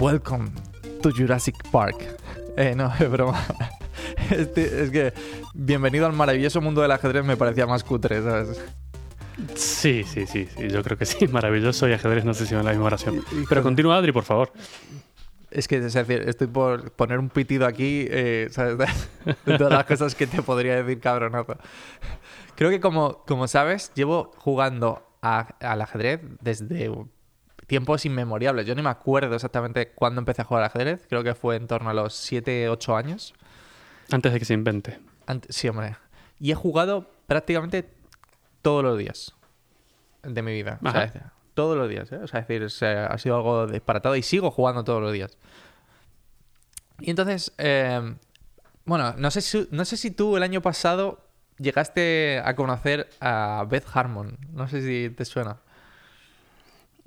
Welcome to Jurassic Park. Eh, no, es broma. Este- es que bienvenido al maravilloso mundo del ajedrez me parecía más cutre, ¿sabes? Sí, sí, sí, sí, yo creo que sí, maravilloso y ajedrez, no sé si va en la misma oración. Pero con- continúa, Adri, por favor. Es que, es decir, estoy por poner un pitido aquí, eh, ¿sabes? De, de todas las cosas que te podría decir cabronazo. Creo que como, como sabes, llevo jugando a- al ajedrez desde tiempos inmemoriales. Yo ni me acuerdo exactamente cuándo empecé a jugar al ajedrez. Creo que fue en torno a los 7, 8 años. Antes de que se invente. Sí, hombre. Y he jugado prácticamente todos los días de mi vida. O sea, todos los días, ¿eh? O sea, es decir, ha sido algo disparatado y sigo jugando todos los días. Y entonces, eh, bueno, no sé, si, no sé si tú el año pasado llegaste a conocer a Beth Harmon. No sé si te suena.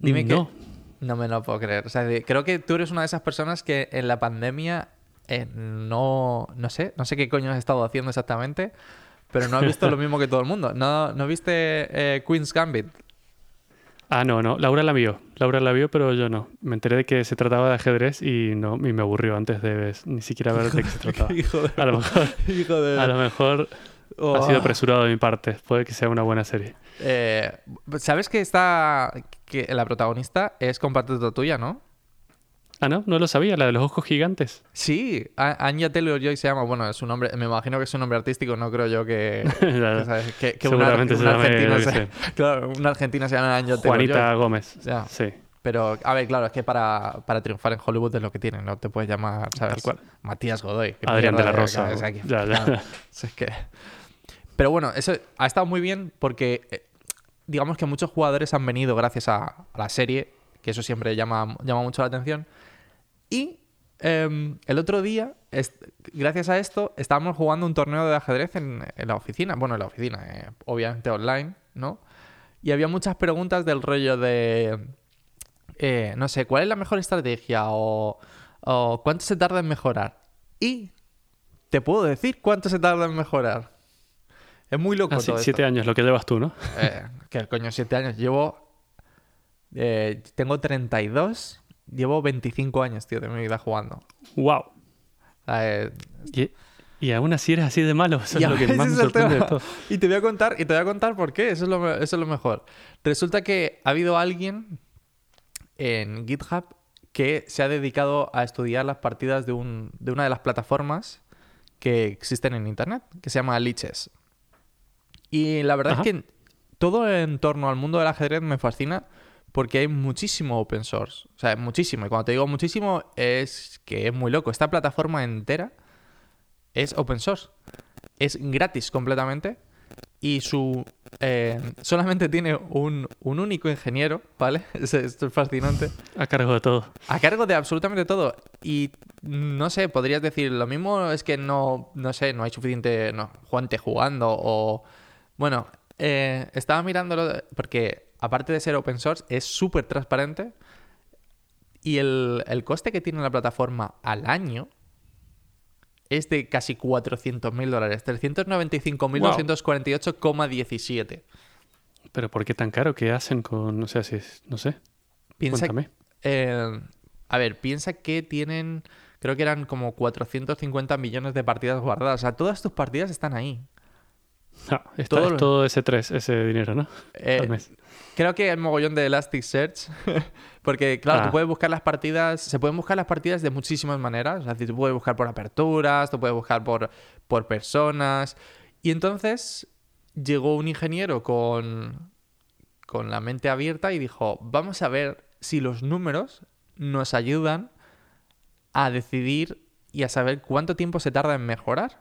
Dime no. que... No me lo puedo creer. O sea, creo que tú eres una de esas personas que en la pandemia eh, no, no sé, no sé qué coño has estado haciendo exactamente, pero no has visto lo mismo que todo el mundo. ¿No, no viste eh, Queen's Gambit? Ah, no, no. Laura la vio. Laura la vio, pero yo no. Me enteré de que se trataba de ajedrez y no y me aburrió antes de ni siquiera ver de qué se trataba. Hijo de... A lo mejor, Hijo de... a lo mejor ha Oh. sido apresurado de mi parte. Puede que sea una buena serie. Eh, ¿Sabes que está... que la protagonista es compatriota tuya, no? Ah, no, no lo sabía, la de los ojos gigantes. Sí, Anya Taylor-Joy se llama. Bueno, es su nombre... Me imagino que es un nombre artístico. No creo yo que... que, ¿sabes? que, que una, Seguramente se una llame, argentina se- Claro, una argentina se llama Anya Taylor-Joy. Juanita Gómez. Ya. Sí. Pero, a ver, claro, es que para, para triunfar en Hollywood es lo que tienen, no te puedes llamar, ¿sabes? Tal cual. Matías Godoy. ¿Qué Adrián de la Rosa, o sea, o- ya, ya. claro, es que... Pero bueno, eso ha estado muy bien porque eh, digamos que muchos jugadores han venido gracias a, la serie, que eso siempre llama, llama mucho la atención. Y em, el otro día, gracias a esto, estábamos jugando un torneo de ajedrez en, en la oficina. Bueno, en la oficina, eh, obviamente online, ¿no? Y había muchas preguntas del rollo de, eh, no sé, ¿cuál es la mejor estrategia? O, o ¿cuánto se tarda en mejorar? Y te puedo decir cuánto se tarda en mejorar. Es muy loco Ah, sí, todo esto. siete años, lo que llevas tú, ¿no? Eh, que coño, siete años. Llevo. eh, tengo 32. Llevo 25 años, tío, de mi vida jugando. ¡Wow! Eh, Y, y aún así eres así de malo. Eso y es lo que ese más me es el sorprende de tema. todo. Y te voy a contar, y te voy a contar por qué. Eso es lo, eso es lo mejor. Resulta que ha habido alguien en GitHub que se ha dedicado a estudiar las partidas de, un, de una de las plataformas que existen en internet, que se llama Liches. Y la verdad Ajá. es que todo en torno al mundo del ajedrez me fascina porque hay muchísimo open source. O sea, muchísimo. Y cuando te digo muchísimo es que es muy loco. Esta plataforma entera es open source. Es gratis completamente. Y su. eh, solamente tiene un, un único ingeniero, ¿vale? Es- Esto es fascinante. A cargo de todo. A cargo de absolutamente todo. Y no sé, podrías decir, lo mismo es que no, no sé, no hay suficiente no, gente jugando o... Bueno, eh, estaba mirándolo porque aparte de ser open source es súper transparente y el, el coste que tiene la plataforma al año es de casi 400 mil dólares, 395.248,17. Pero ¿por qué tan caro? ¿Qué hacen con.? No sé si es. No sé. Piensa, Cuéntame. eh, a ver, piensa que tienen, creo que eran como 450 millones de partidas guardadas. O sea, todas tus partidas están ahí. Ah, está, todo es todo ese 3, ese dinero, ¿no? Eh, Al mes. creo que hay mogollón de Elasticsearch. porque, claro, tú Ah. puedes buscar las partidas. Se pueden buscar las partidas de muchísimas maneras. Es decir, tú puedes buscar por aperturas, tú puedes buscar por, por personas. Y entonces llegó un ingeniero con, con la mente abierta y dijo: Vamos a ver si los números nos ayudan a decidir y a saber cuánto tiempo se tarda en mejorar.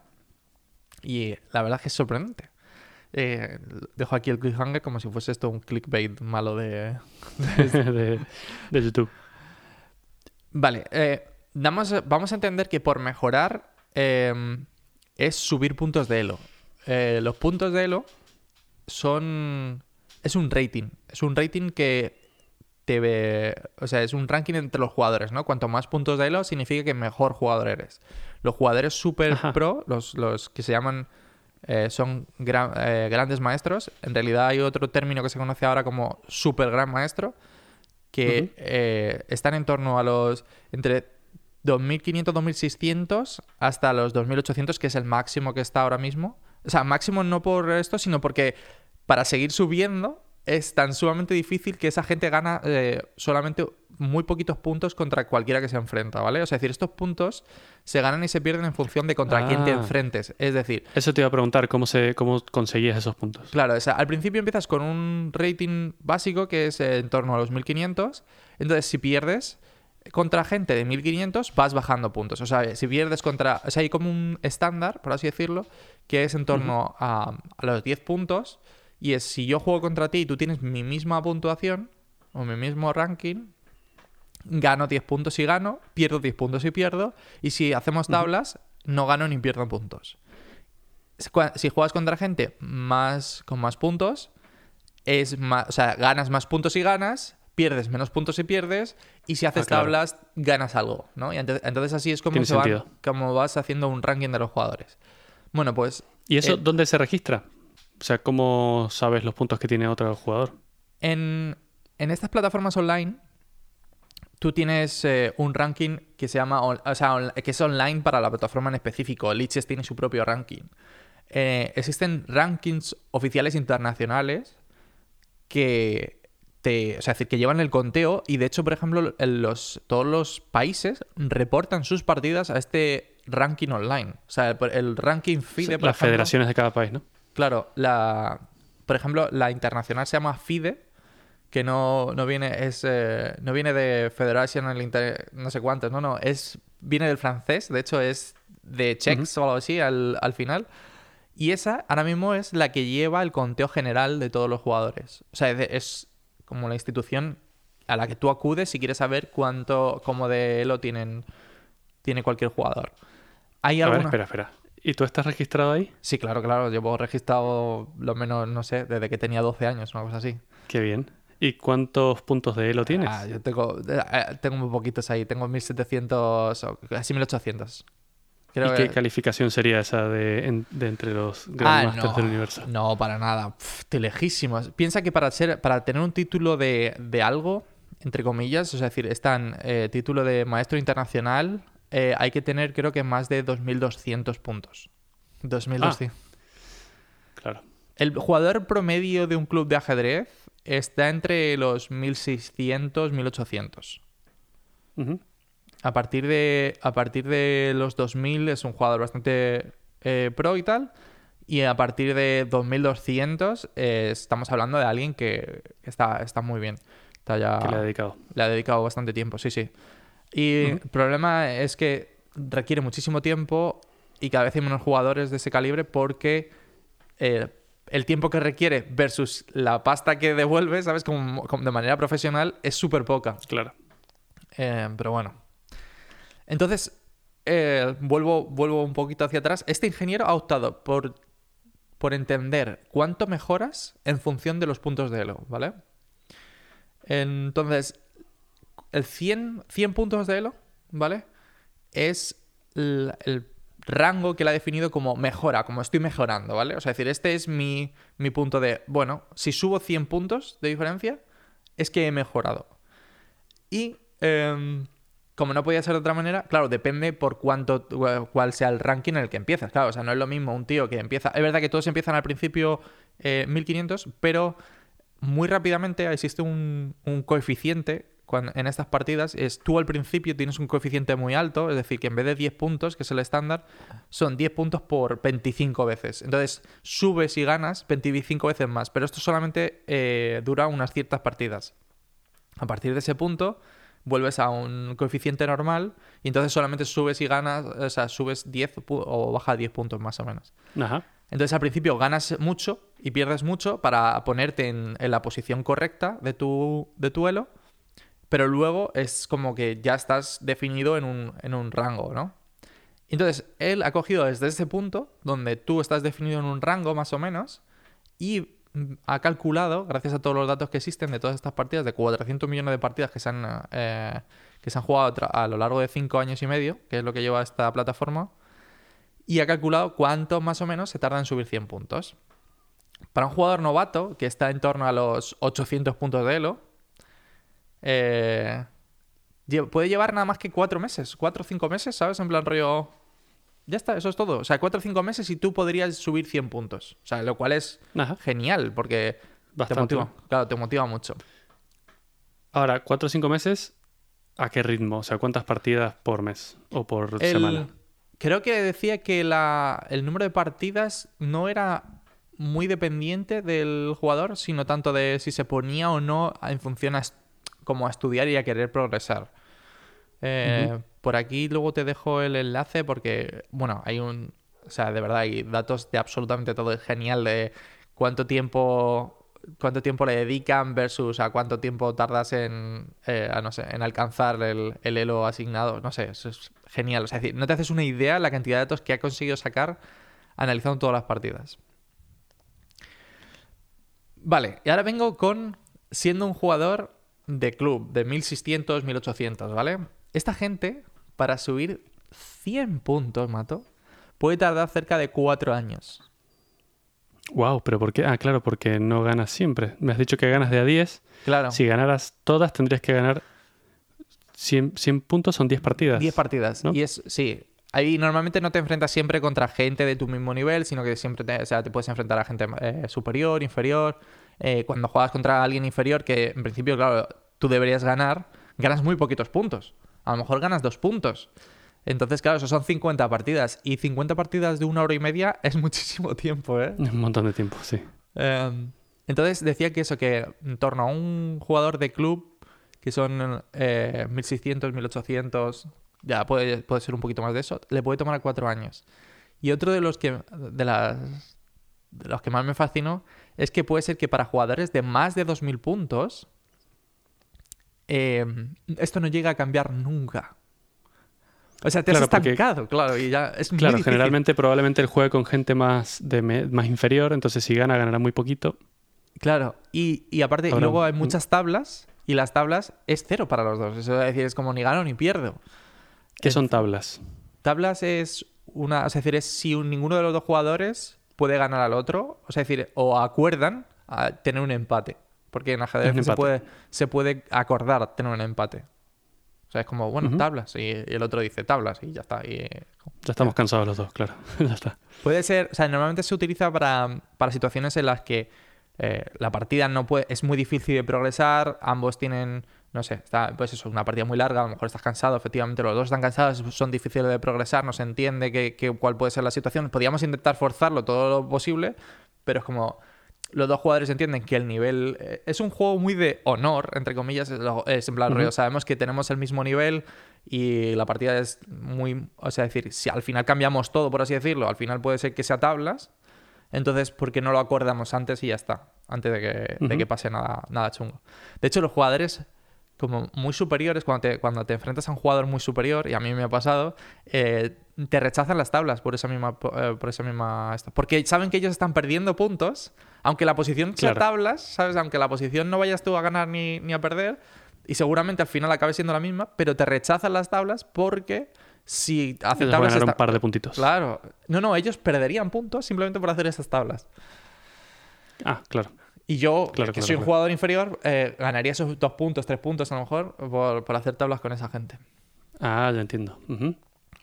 Y la verdad es que es sorprendente. Eh, dejo aquí el cliffhanger como si fuese esto un clickbait malo de... de, de YouTube. Vale, eh, damos- vamos a entender que por mejorar eh, es subir puntos de Elo. Los puntos de Elo son... Es un rating. Es un rating que te ve... O sea, es un ranking entre los jugadores, ¿no? Cuanto más puntos de Elo significa que mejor jugador eres. Los jugadores super Ajá. pro, los, los que se llaman... eh, son gran- eh, grandes maestros. En realidad hay otro término que se conoce ahora como super gran maestro. que eh, están en torno a los entre 2.500, 2.600 hasta los 2.800, que es el máximo que está ahora mismo. O sea, máximo no por esto, sino porque para seguir subiendo es tan sumamente difícil que esa gente gana solamente muy poquitos puntos contra cualquiera que se enfrenta, ¿vale? O sea, es decir, estos puntos se ganan y se pierden en función de contra quién te Ah. enfrentes. Es decir, Eso te iba a preguntar, ¿cómo, se, cómo conseguías esos puntos? Claro, o sea, al principio empiezas con un rating básico que es en torno a los 1500. Entonces, si pierdes contra gente de 1500, vas bajando puntos. O sea, si pierdes contra. O sea, hay como un estándar, por así decirlo, que es en torno a, a los 10 puntos. Y es si yo juego contra ti y tú tienes mi misma puntuación o mi mismo ranking, gano 10 puntos y gano, pierdo 10 puntos y pierdo. Y si hacemos tablas, no gano ni pierdo puntos. Si juegas contra gente más con más puntos, es más, o sea, ganas más puntos y ganas, pierdes menos puntos y pierdes, y si haces Ah, claro. tablas, ganas algo, ¿no? Y entonces así es como, se van- como vas haciendo un ranking de los jugadores. Bueno, pues ¿Y eso Eh, dónde se registra? O sea, ¿cómo sabes los puntos que tiene otro jugador? En, en estas plataformas online, tú tienes eh, un ranking que se llama, o sea, que es online para la plataforma en específico. Liches tiene su propio ranking. Eh, existen rankings oficiales internacionales que te, o sea, que llevan el conteo y de hecho, por ejemplo, los, todos los países reportan sus partidas a este ranking online. O sea, el, el ranking FIDE, por Las ejemplo, federaciones de cada país, ¿no? Claro, la, por ejemplo, la internacional se llama FIDE, que no, no viene es eh, no viene de Federation Inter- no sé cuántos, no, no, es viene del francés, de hecho es de Czechs o algo así al, al final. Y esa ahora mismo es la que lleva el conteo general de todos los jugadores. O sea, es, es como la institución a la que tú acudes si quieres saber cuánto, cómo de elo tienen, tiene cualquier jugador. Hay A ver, alguna... espera, espera. ¿Y tú estás registrado ahí? Sí, claro, claro. Llevo registrado lo menos, no sé, desde que tenía 12 años, una cosa así. Qué bien. ¿Y cuántos puntos de Elo tienes? Ah, yo tengo, eh, tengo muy poquitos ahí. Tengo 1700, o casi 1800. Creo ¿Y qué calificación sería esa de, en- de entre los Ah, Grandmasters no, del universo? no, para nada. Pff, estoy lejísimos. Piensa que para ser, para tener un título de, de algo, entre comillas, o sea, es decir, están eh, título de maestro internacional, eh, hay que tener creo que más de 2.200 puntos. 2.200. Claro. El jugador promedio de un club de ajedrez está entre los 1600, 1800. Ujú. A partir de, a partir de los 2000 es un jugador bastante eh, pro y tal. Y a partir de 2200 eh, estamos hablando de alguien que está, está muy bien. Está ya, Que le ha dedicado. le ha dedicado bastante tiempo, sí, sí. Y el problema es que requiere muchísimo tiempo y cada vez hay menos jugadores de ese calibre porque eh, el tiempo que requiere versus la pasta que devuelve, ¿sabes? Como, como de manera profesional, es súper poca. Claro. Eh, pero bueno. Entonces, eh, vuelvo, vuelvo un poquito hacia atrás. Este ingeniero ha optado por, por entender cuánto mejoras en función de los puntos de Elo, ¿vale? Entonces, el 100, 100 puntos de Elo, ¿vale? Es el, el rango que él ha definido como mejora, como estoy mejorando, ¿vale? O sea, es decir, este es mi, mi punto de, bueno, si subo 100 puntos de diferencia, es que he mejorado. Y em, como no podía ser de otra manera, claro, depende por cuánto cuál sea el ranking en el que empiezas. Claro, o sea, no es lo mismo un tío que empieza. Es verdad que todos empiezan al principio eh, 1500, pero muy rápidamente existe un coeficiente en estas partidas. Es tú al principio tienes un coeficiente muy alto, es decir, que en vez de 10 puntos, que es el estándar, son 10 puntos por 25 veces. Entonces subes y ganas 25 veces más, pero esto solamente eh, dura unas ciertas partidas. A partir de ese punto vuelves a un coeficiente normal y entonces solamente subes y ganas, o sea, subes 10 pu- o baja 10 puntos más o menos. Ajá. Entonces al principio ganas mucho y pierdes mucho para ponerte en, en la posición correcta de tu, de tu elo, pero luego es como que ya estás definido en un, en un rango, ¿no? Entonces él ha cogido desde ese punto, donde tú estás definido en un rango más o menos, y ha calculado, gracias a todos los datos que existen de todas estas partidas, de 400 millones de partidas que se han, eh, que se han jugado a lo largo de 5 años y medio, que es lo que lleva esta plataforma, y ha calculado cuánto más o menos se tarda en subir 100 puntos. Para un jugador novato, que está en torno a los 800 puntos de elo, eh, puede llevar nada más que cuatro meses, cuatro o cinco meses, ¿sabes? En plan rollo... Ya está, eso es todo. O sea, cuatro o cinco meses y tú podrías subir 100 puntos. O sea, lo cual es Ajá, genial porque te motiva. Claro, te motiva mucho. Ahora, cuatro o cinco meses, ¿a qué ritmo? O sea, ¿cuántas partidas por mes o por El- semana? Creo que decía que la, el número de partidas no era muy dependiente del jugador, sino tanto de si se ponía o no en función a como a estudiar y a querer progresar. Eh. Por aquí luego te dejo el enlace porque, bueno, hay un... O sea, de verdad, hay datos de absolutamente todo. Es genial de cuánto tiempo cuánto tiempo le dedican versus a cuánto tiempo tardas en, eh, a, no sé, en alcanzar el, el elo asignado. No sé, eso es genial. O sea, es decir, no te haces una idea la cantidad de datos que ha conseguido sacar analizando todas las partidas. Vale, y ahora vengo con siendo un jugador de club de 1600, 1800, ¿vale? Esta gente, para subir 100 puntos, mato, puede tardar cerca de 4 años. Wow, pero ¿por qué? Ah, claro, porque no ganas siempre. Me has dicho que ganas de a 10. Claro. Si ganaras todas, tendrías que ganar 100, 100 puntos, son 10 partidas. 10 partidas. ¿no? Y es, sí. Ahí normalmente no te enfrentas siempre contra gente de tu mismo nivel, sino que siempre te, o sea, te puedes enfrentar a gente eh, superior, inferior. Eh, cuando juegas contra alguien inferior, que en principio, claro, tú deberías ganar, ganas muy poquitos puntos. A lo mejor ganas dos puntos. Entonces, claro, eso son 50 partidas. Y 50 partidas de una hora y media es muchísimo tiempo, ¿eh? Un montón de tiempo, sí. Eh, entonces decía que eso, que en torno a un jugador de club, que son eh, 1600, 1800, ya puede, puede ser un poquito más de eso, le puede tomar cuatro años. Y otro de los que, de las, de los que más me fascinó es que puede ser que para jugadores de más de 2000 puntos, eh, esto no llega a cambiar nunca. O sea, te Claro, has porque- estancado, claro, y ya es muy Claro, difícil. generalmente probablemente él juegue con gente más, de me- más inferior, entonces si gana, ganará muy poquito. Claro, y, y aparte, y luego hay mm. muchas tablas y las tablas es cero para los dos. Eso es decir, es como ni gano ni pierdo. ¿Qué son tablas? Tablas es una. Es decir, es si un- ninguno de los dos jugadores puede ganar al otro. O sea, es decir, o acuerdan a tener un empate. Porque en ajedrez se puede, se puede acordar tener un empate. O sea, es como, bueno, tablas. Y, el otro dice tablas y ya está. Y, Ya estamos cansados los dos, claro. ya está. Puede ser, o sea, normalmente se utiliza para, para situaciones en las que eh, la partida no puede, es muy difícil de progresar, ambos tienen, no sé, está, pues eso, una partida muy larga, a lo mejor estás cansado, efectivamente los dos están cansados, son difíciles de progresar, no se entiende que, que- cuál puede ser la situación. Podríamos intentar forzarlo todo lo posible, pero es como los dos jugadores entienden que el nivel eh, es un juego muy de honor, entre comillas, es, en plan, sabemos que tenemos el mismo nivel y la partida es muy, o sea, es decir, si al final cambiamos todo, por así decirlo, al final puede ser que sea tablas, entonces, ¿por qué no lo acordamos antes y ya está? Antes de que, de que pase nada, nada chungo. De hecho, los jugadores como muy superiores, cuando te, cuando te enfrentas a un jugador muy superior, y a mí me ha pasado, eh, te rechazan las tablas por esa misma... eh, por esa misma porque saben que ellos están perdiendo puntos, aunque la posición sea Claro. tablas, ¿sabes? Aunque la posición no vayas tú a ganar ni, ni a perder, y seguramente al final acabe siendo la misma, pero te rechazan las tablas porque si Ellos van a aceptabas ganar un esta- par de puntitos. Claro. No, no, ellos perderían puntos simplemente por hacer esas tablas. Ah, claro. Y yo, Claro, que claro, soy un jugador inferior, eh, ganaría esos dos puntos, tres puntos a lo mejor, por, por hacer tablas con esa gente. Ah, ya entiendo.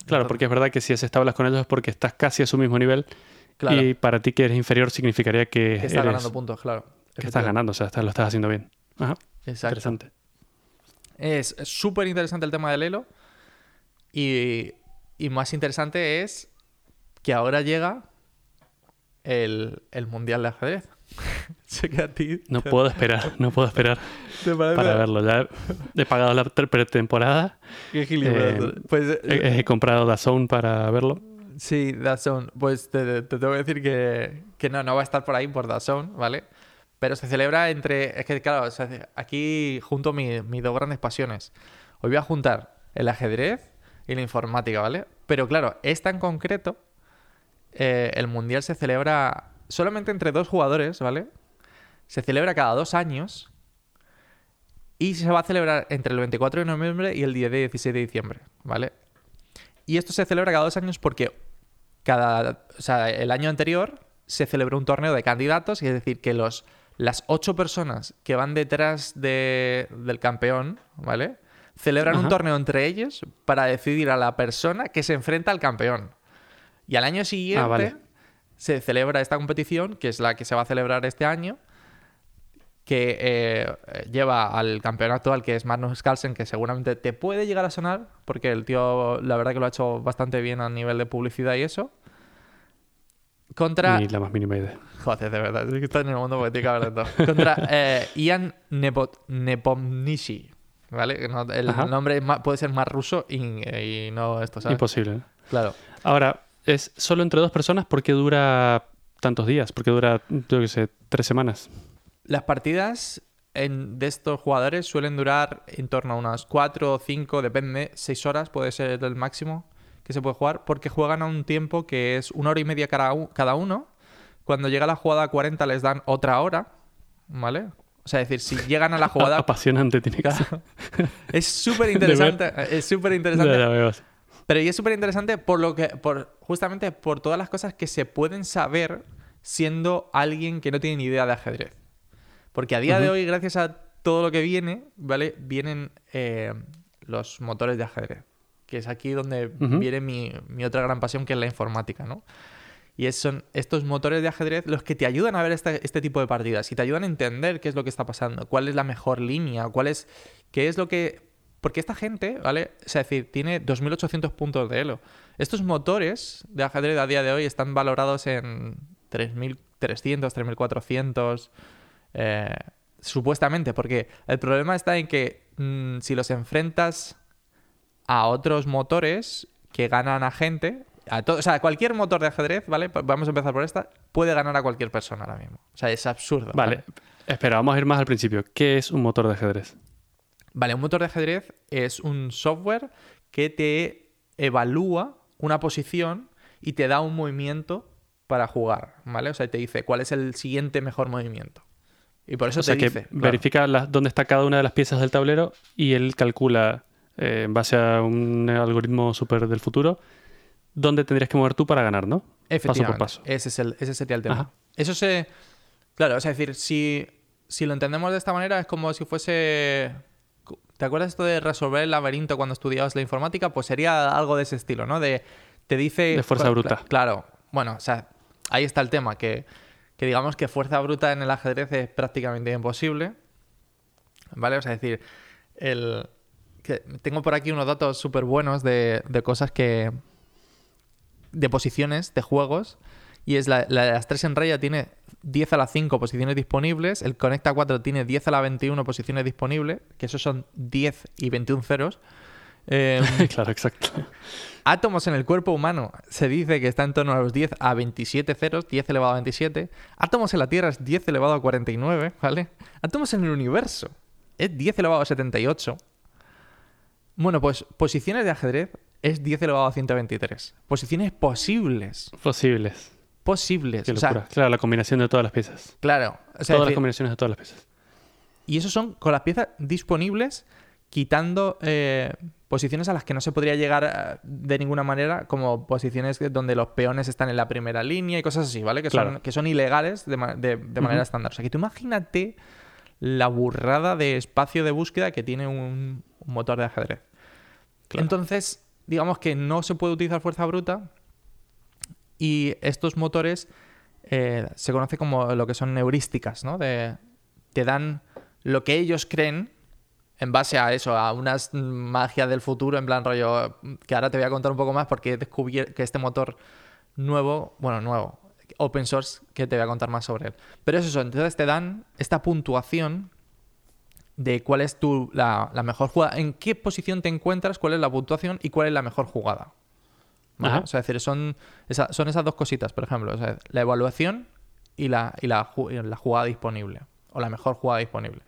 Claro, porque es verdad que si haces tablas con ellos es porque estás casi a su mismo nivel Claro. y para ti que eres inferior significaría que, que está eres- ganando puntos, claro. que estás ganando, o sea, estás- lo estás haciendo bien. Ajá, Exacto. interesante. Es súper interesante el tema del Elo. Y, y más interesante es que ahora llega el, el Mundial de Ajedrez. sé que a ti No puedo esperar, no puedo esperar para verlo. Ya he pagado la pre- pretemporada, Qué. Eh, pues, he, he comprado DAZN para verlo. Sí, DAZN. Pues te, te tengo que decir que, que no, no va a estar por ahí por DAZN, ¿vale? Pero se celebra entre... Es que, claro, aquí junto mi- mis dos grandes pasiones. Hoy voy a juntar el ajedrez y la informática, ¿vale? Pero claro, esta en concreto, eh, el Mundial se celebra solamente entre dos jugadores, ¿vale? Se celebra cada dos años y se va a celebrar entre el 24 de noviembre y el día de 16 de diciembre, ¿vale? Y esto se celebra cada dos años porque cada, o sea, el año anterior se celebró un torneo de candidatos, y es decir, que los, las ocho personas que van detrás de- del campeón, ¿vale? Celebran un torneo entre ellos para decidir a la persona que se enfrenta al campeón. Y al año siguiente Ah, vale. se celebra esta competición, que es la que se va a celebrar este año, que eh, lleva al campeón actual, que es Magnus Carlsen, que seguramente te puede llegar a sonar, porque el tío, la verdad que lo ha hecho bastante bien a nivel de publicidad y eso. Contra... Ni la más mínima idea. Joder, de verdad, es que está en el mundo de todo. Contra eh, Ian Nepot Nepomniachtchi, ¿vale? No- el Ajá. nombre más- puede ser más ruso y, y no esto, ¿sabes? Imposible. ¿eh? Claro. Ahora, es solo entre dos personas porque dura tantos días, porque dura, yo qué sé, tres semanas. Las partidas en- de estos jugadores suelen durar en torno a unas 4 o 5, depende, 6 horas puede ser el máximo que se puede jugar, porque juegan a un tiempo que es una hora y media cada, uno. Cuando llega la jugada a 40 les dan otra hora, ¿vale? O sea, es decir, si llegan a la jugada... Apasionante tiene que ser. es súper interesante, es súper interesante. Pero y es súper interesante por lo que, por, justamente por todas las cosas que se pueden saber siendo alguien que no tiene ni idea de ajedrez. Porque a día de Ujú. hoy, gracias a todo lo que viene, ¿vale? Vienen eh, los motores de ajedrez. Que es aquí donde Ujú. viene mi, mi otra gran pasión, que es la informática, ¿no? Y es- son estos motores de ajedrez los que te ayudan a ver este, este tipo de partidas y te ayudan a entender qué es lo que está pasando, cuál es la mejor línea, cuál es, qué es lo que... Porque esta gente, ¿vale? O sea, es decir, tiene 2.800 puntos de elo. Estos motores de ajedrez a día de hoy están valorados en 3.300, 3.400, eh, supuestamente, porque el problema está en que mm, si los enfrentas a otros motores que ganan a gente, a o sea, cualquier motor de ajedrez, ¿vale? Vamos a empezar por esta, puede ganar a cualquier persona ahora mismo. O sea, es absurdo. Vale, espera, vamos a ir más al principio. ¿Qué es un motor de ajedrez? Vale, un motor de ajedrez es un software que te evalúa una posición y te da un movimiento para jugar, ¿vale? O sea, te dice cuál es el siguiente mejor movimiento. Y por eso O sea te que dice. claro. verifica la- dónde está cada una de las piezas del tablero y él calcula, eh, en base a un algoritmo súper del futuro, dónde tendrías que mover tú para ganar, ¿no? Paso Efectivamente. por paso. Ese, es el, ese sería el tema. Ajá. Eso se. Claro, o sea, es decir, si, si lo entendemos de esta manera, es como si fuese. ¿Te acuerdas esto de resolver el laberinto cuando estudiabas la informática? Pues sería algo de ese estilo, ¿no? De. Te dice. De fuerza bruta. cla- Claro. Bueno, o sea, ahí está el tema, que, que digamos que fuerza bruta en el ajedrez es prácticamente imposible. ¿Vale? O sea, es decir, el. Que tengo por aquí unos datos súper buenos de, de cosas que, de posiciones de juegos. Y es la, la de las 3 en raya tiene 10 a la 5 posiciones disponibles. El Conecta 4 tiene 10 a la 21 posiciones disponibles. Que esos son 10 y 21 ceros. Eh, claro, exacto. átomos en el cuerpo humano se dice que está en torno a los 10 a 27 ceros, 10 elevado a 27. Átomos en la Tierra es 10 elevado a 49, ¿vale? Átomos en el universo es 10 elevado a 78. Bueno, pues posiciones de ajedrez es 10 elevado a 123. Posiciones posibles. Posibles. Posibles. Qué o sea, locura. claro, la combinación de todas las piezas. claro. O sea, todas las combinaciones de todas las piezas. y eso son con las piezas disponibles, quitando eh, posiciones a las que no se podría llegar eh, de ninguna manera, como posiciones donde los peones están en la primera línea y cosas así, ¿vale? Que, son, que son ilegales de, ma- de- de manera estándar. O sea, que tú imagínate la burrada de espacio de búsqueda que tiene un, un motor de ajedrez. Claro. Entonces, digamos que no se puede utilizar fuerza bruta y estos motores eh, se conoce como lo que son heurísticas, ¿no? De, te dan lo que ellos creen en base a eso, a unas magias del futuro, en plan rollo, que ahora te voy a contar un poco más porque he descubierto que este motor nuevo, bueno, nuevo, open source, que te voy a contar más sobre él. Pero es eso, entonces te dan esta puntuación de cuál es tu, la, la mejor jugada, en qué posición te encuentras, cuál es la puntuación y cuál es la mejor jugada. ¿Vale? O sea, es decir, son, esa- son esas dos cositas, por ejemplo, o sea, la evaluación y la, y la, ju- y la jugada disponible, o la mejor jugada disponible.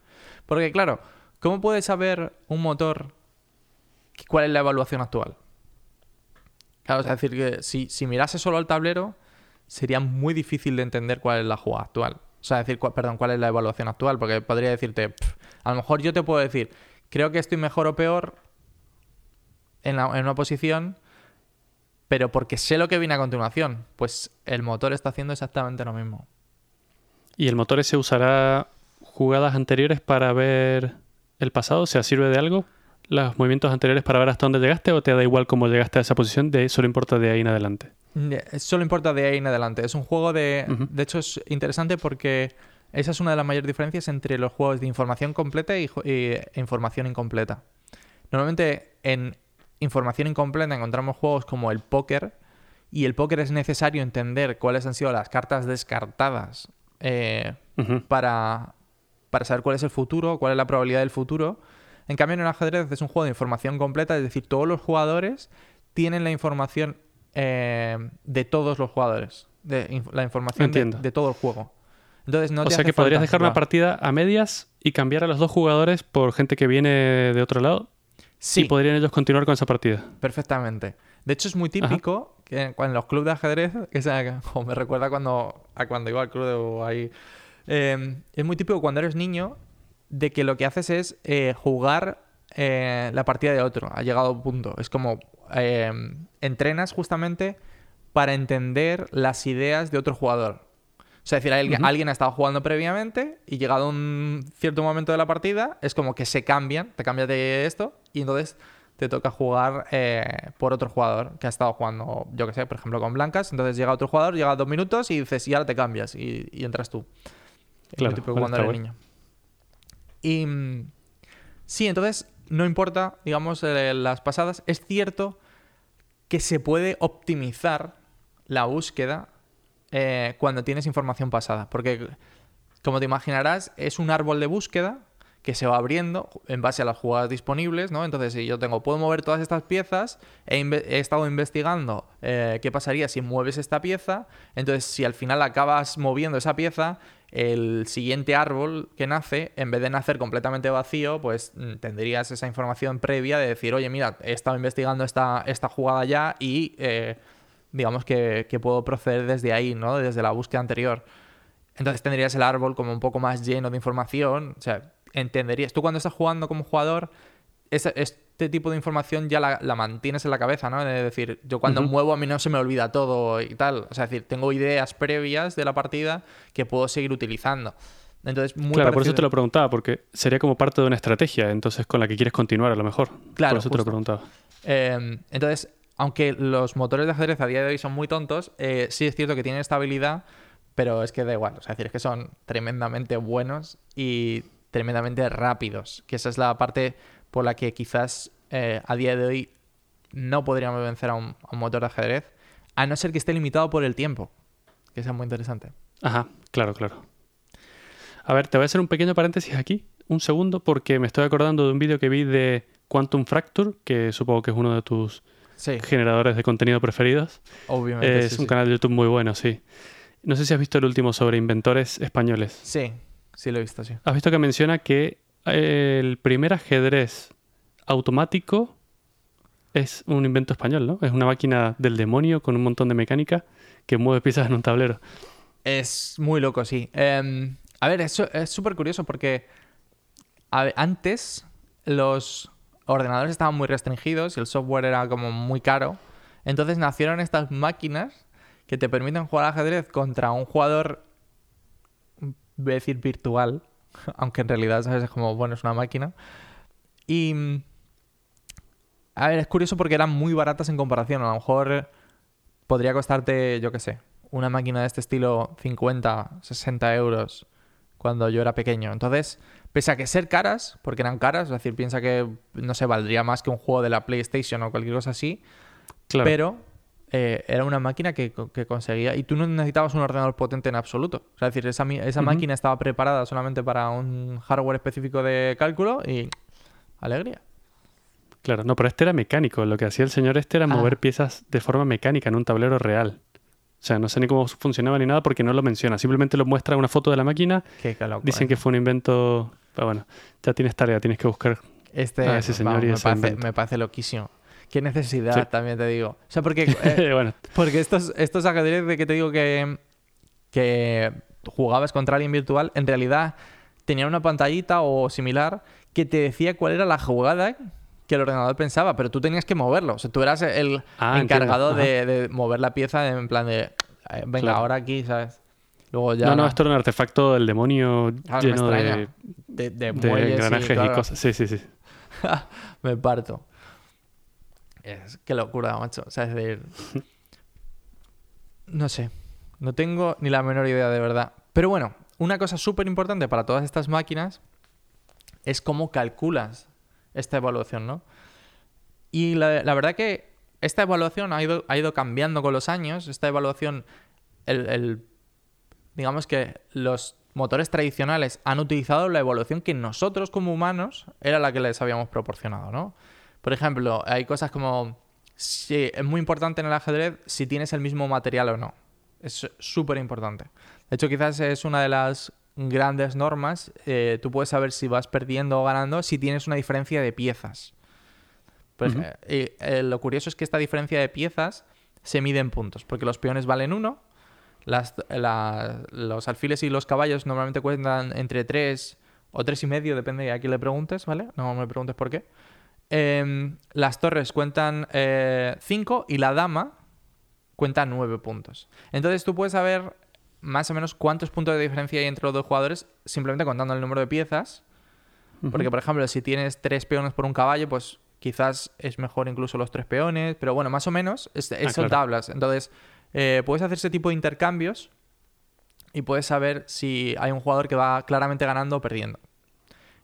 Porque claro, ¿cómo puede saber un motor cuál es la evaluación actual? Claro, es decir, que si, si mirase solo al tablero, sería muy difícil de entender cuál es la jugada actual. O sea, decir, cu- perdón, cuál es la evaluación actual, porque podría decirte, "Pff, a lo mejor yo te puedo decir, creo que estoy mejor o peor en, la- en una posición, pero porque sé lo que viene a continuación, pues el motor está haciendo exactamente lo mismo. ¿Y el motor ese usará jugadas anteriores para ver el pasado? O sea, ¿sirve de algo los movimientos anteriores para ver hasta dónde llegaste o te da igual cómo llegaste a esa posición? De, solo importa de ahí en adelante. Eh, Solo importa de ahí en adelante. Es un juego de... De hecho, es interesante porque esa es una de las mayores diferencias entre los juegos de información completa y, ju- y- e información incompleta. Normalmente en información incompleta encontramos juegos como el póker y el póker es necesario entender cuáles han sido las cartas descartadas eh, para, para saber cuál es el futuro, cuál es la probabilidad del futuro. En cambio, en el ajedrez es un juego de información completa, es decir, todos los jugadores tienen la información eh, de todos los jugadores, de inf- la información de, todo el juego. Entonces, no o te sea que podrías dejar una partida a medias y cambiar a los dos jugadores por gente que viene de otro lado Sí, y podrían ellos continuar con esa partida. perfectamente. De hecho, es muy típico que en los clubes de ajedrez, que sea, como me recuerda cuando, a cuando iba al club de ahí, eh, es muy típico cuando eres niño de que lo que haces es eh, jugar eh, la partida de otro, ha llegado a un punto. Es como eh, entrenas justamente para entender las ideas de otro jugador. O sea, es decir, alguien, alguien ha estado jugando previamente y llegado a un cierto momento de la partida, es como que se cambian, te cambias de esto y entonces te toca jugar eh, por otro jugador que ha estado jugando, yo que sé, por ejemplo, con blancas. Entonces llega otro jugador, llega dos minutos y dices, y ahora te cambias y, y entras tú. Claro, vale, cuando guay. niño. Y mm, sí, entonces no importa, digamos, eh, las pasadas. Es cierto que se puede optimizar la búsqueda eh, cuando tienes información pasada. Porque, como te imaginarás, es un árbol de búsqueda que se va abriendo en base a las jugadas disponibles, ¿no? Entonces, si yo tengo, puedo mover todas estas piezas, he estado investigando eh, qué pasaría si mueves esta pieza, entonces si al final acabas moviendo esa pieza, el siguiente árbol que nace, en vez de nacer completamente vacío, pues mm, tendrías esa información previa de decir, oye, mira, he estado investigando esta, esta jugada ya y eh, digamos que, que puedo proceder desde ahí, ¿no? Desde la búsqueda anterior. Entonces tendrías el árbol como un poco más lleno de información. O sea, entenderías. Tú cuando estás jugando como jugador, ese- este tipo de información ya la, la mantienes en la cabeza, ¿no? Es decir, yo cuando muevo a mí no se me olvida todo y tal. O sea, es decir, tengo ideas previas de la partida que puedo seguir utilizando. Entonces, muy claro, por eso te lo preguntaba, porque sería como parte de una estrategia, entonces con la que quieres continuar a lo mejor. Claro, por eso te lo preguntaba. Eh, entonces, aunque los motores de ajedrez a día de hoy son muy tontos, eh, sí es cierto que tienen estabilidad, pero es que da igual. O sea, es decir, es que son tremendamente buenos y tremendamente rápidos. Que esa es la parte por la que quizás eh, a día de hoy no podríamos vencer a un, a un motor de ajedrez, a no ser que esté limitado por el tiempo. Que sea muy interesante. Ajá, claro, claro. A ver, te voy a hacer un pequeño paréntesis aquí, un segundo, porque me estoy acordando de un vídeo que vi de Quantum Fracture, que supongo que es uno de tus Sí, generadores de contenido preferidos. obviamente. Eh, sí, es un sí. canal de YouTube muy bueno, sí. No sé si has visto el último sobre inventores españoles. Sí, sí lo he visto, sí. Has visto que menciona que el primer ajedrez automático es un invento español, ¿no? Es una máquina del demonio con un montón de mecánica que mueve piezas en un tablero. Es muy loco, sí. Em, a ver, eso es súper curioso porque antes los ordenadores estaban muy restringidos y el software era como muy caro. Entonces nacieron estas máquinas que te permiten jugar ajedrez contra un jugador, decir virtual, aunque en realidad ¿sabes? es como, bueno, es una máquina. Y... A ver, es curioso porque eran muy baratas en comparación. A lo mejor podría costarte, yo qué sé, una máquina de este estilo 50, 60 euros cuando yo era pequeño. Entonces, pese a que ser caras, porque eran caras, es decir, piensa que, no sé, valdría más que un juego de la PlayStation o cualquier cosa así, Claro. pero eh, era una máquina que, que conseguía, y tú no necesitabas un ordenador potente en absoluto. O sea, es decir, esa, esa máquina estaba preparada solamente para un hardware específico de cálculo y alegría. Claro, no, pero este era mecánico. Lo que hacía el señor este era Ah. mover piezas de forma mecánica en un tablero real. O sea, no sé ni cómo funcionaba ni nada porque no lo menciona. Simplemente lo muestra una foto de la máquina. Qué, Dicen ¿eh? que fue un invento. Pero bueno, ya tienes tarea, tienes que buscar. Este, Ah, ese señor vamos, y me, ese parece, me parece loquísimo. Qué necesidad, Sí. también te digo. O sea, porque, eh, bueno, porque estos, estos ajedrez de que te digo que, que jugabas contra alguien virtual, en realidad tenían una pantallita o similar que te decía cuál era la jugada que el ordenador pensaba, pero tú tenías que moverlo. O sea, tú eras el Ah, encargado de, de mover la pieza en plan de, eh, venga, Claro. ahora aquí, ¿sabes? Luego ya no, no, esto era un artefacto del demonio Claro, lleno de, de, de y, engranajes y, claro, cosas. Sí, sí, sí. me parto. Es, qué locura, macho. O sea, es. No sé. No tengo ni la menor idea de verdad. Pero bueno, una cosa súper importante para todas estas máquinas es cómo calculas esta evaluación, ¿no? Y la, la verdad que esta evaluación ha ido, ha ido cambiando con los años. Esta evaluación, el- digamos que los motores tradicionales han utilizado la evaluación que nosotros como humanos era la que les habíamos proporcionado, ¿no? Por ejemplo, hay cosas como si es muy importante en el ajedrez si tienes el mismo material o no. Es súper importante. De hecho, quizás es una de las grandes normas. eh, tú puedes saber si vas perdiendo o ganando si tienes una diferencia de piezas. Pues, eh, eh, lo curioso es que esta diferencia de piezas se mide en puntos, porque los peones valen uno, las, la- los alfiles y los caballos normalmente cuentan entre 3 o tres y medio, depende de a quién le preguntes, ¿vale? No me preguntes por qué. Em, las torres cuentan 5 y la dama cuenta 9 puntos. Entonces tú puedes saber más o menos cuántos puntos de diferencia hay entre los dos jugadores simplemente contando el número de piezas. Porque, por ejemplo, si tienes tres peones por un caballo, pues quizás es mejor incluso los tres peones. Pero bueno, más o menos es, es- Ah, son claro. tablas. Entonces, eh, puedes hacer ese tipo de intercambios y puedes saber si hay un jugador que va claramente ganando o perdiendo.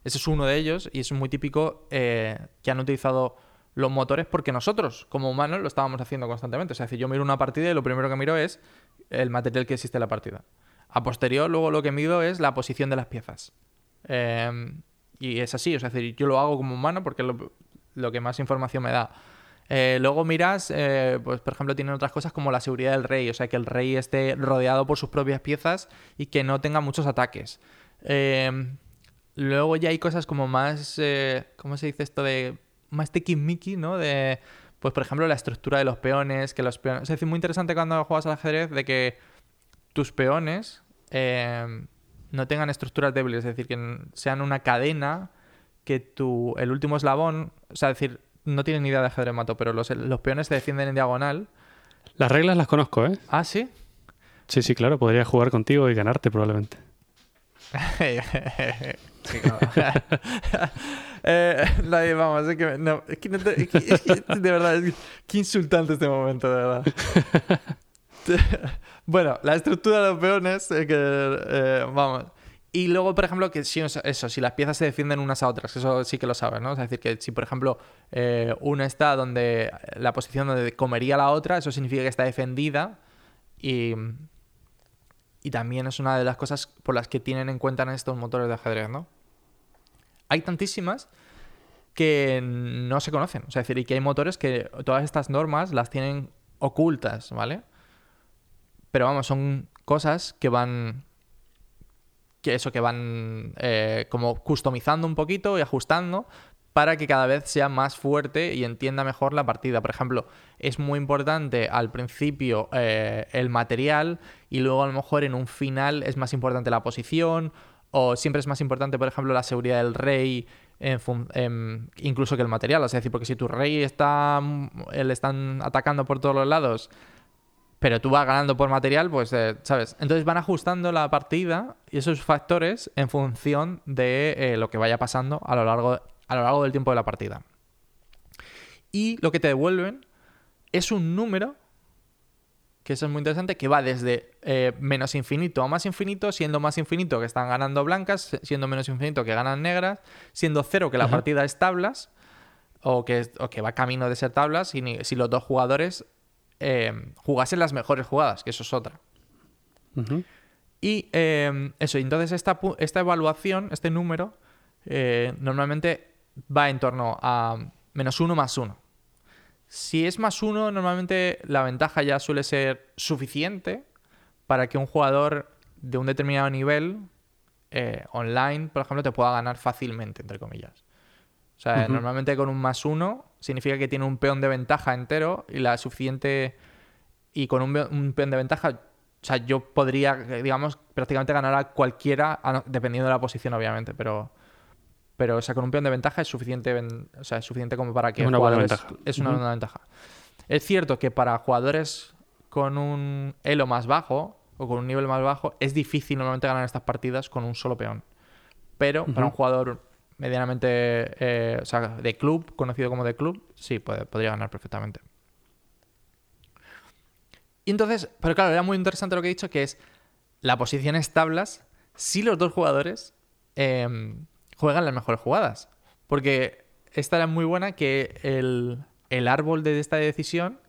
Ese es uno de ellos y es muy típico eh, que han utilizado los motores porque nosotros, como humanos, lo estábamos haciendo constantemente. O sea, yo miro una partida y lo primero que miro es el material que existe en la partida. A posterior, luego lo que mido es la posición de las piezas. Eh, y es así, o sea, es decir, yo lo hago como humano porque es lo, lo que más información me da. Eh, luego miras, eh, pues por ejemplo, tienen otras cosas como la seguridad del rey, o sea, que el rey esté rodeado por sus propias piezas y que no tenga muchos ataques. Eh, luego ya hay cosas como más, eh, ¿cómo se dice esto? De más tiquismiqui, ¿no? De, pues por ejemplo, la estructura de los peones, que los peones... Es decir, muy interesante cuando juegas al ajedrez de que tus peones eh, no tengan estructuras débiles, es decir, que sean una cadena que tu, el último eslabón, o sea, es decir, no tienes ni idea de ajedrez mato, pero los, los peones se defienden en diagonal. Las reglas las conozco, ¿eh? Ah, sí. Sí, sí, claro. Podría jugar contigo y ganarte probablemente. Eh, vamos, es que, no, te- de verdad, es que- qué insultante este momento, de verdad. bueno, la estructura de los peones, eh, eh, vamos. Y luego, por ejemplo, que si, eso, si las piezas se defienden unas a otras, eso sí que lo sabes, ¿no? Es decir, que si, por ejemplo, eh, una está donde la posición donde comería la otra, eso significa que está defendida y, y también es una de las cosas por las que tienen en cuenta en estos motores de ajedrez, ¿no? Hay tantísimas que no se conocen. O sea, es decir, y que hay motores que todas estas normas las tienen ocultas, ¿vale? Pero vamos, son cosas que van. Que eso, que van eh, como customizando un poquito y ajustando para que cada vez sea más fuerte y entienda mejor la partida. Por ejemplo, es muy importante al principio eh, el material y luego a lo mejor en un final es más importante la posición o siempre es más importante, por ejemplo, la seguridad del rey incluso que el material. O sea, es decir, porque si tu rey está, eh, le están atacando por todos los lados, pero tú vas ganando por material, pues, eh, ¿sabes? Entonces van ajustando la partida y esos factores en función de eh, lo que vaya pasando a lo, largo, a lo largo del tiempo de la partida. Y lo que te devuelven es un número, que eso es muy interesante, que va desde eh, menos infinito a más infinito, siendo más infinito que están ganando blancas, siendo menos infinito que ganan negras, siendo cero que la partida es tablas, o que, o que va camino de ser tablas, si, ni- si los dos jugadores eh, jugasen las mejores jugadas, que eso es otra. Y eh, eso, entonces esta, esta evaluación, este número, normalmente va en torno a menos uno más uno. Si es más uno, normalmente la ventaja ya suele ser suficiente para que un jugador de un determinado nivel eh, online, por ejemplo, te pueda ganar fácilmente, entre comillas. O sea, normalmente con un más uno significa que tiene un peón de ventaja entero y la suficiente. Y con un, un peón de ventaja, o sea, yo podría, digamos, prácticamente ganar a cualquiera, dependiendo de la posición, obviamente, pero. Pero, o sea, con un peón de ventaja es suficiente, o sea, es suficiente como para que Es una buena ventaja. Es una ventaja. Es cierto que para jugadores con un elo más bajo, o con un nivel más bajo, es difícil normalmente ganar estas partidas con un solo peón. Pero para un jugador medianamente, eh, o sea, de club, conocido como de club, sí, podría ganar perfectamente. Y entonces, pero claro, era muy interesante lo que he dicho, que es la posición tablas si los dos jugadores em, juegan las mejores jugadas. Porque esta era muy buena que el, el árbol de esta decisión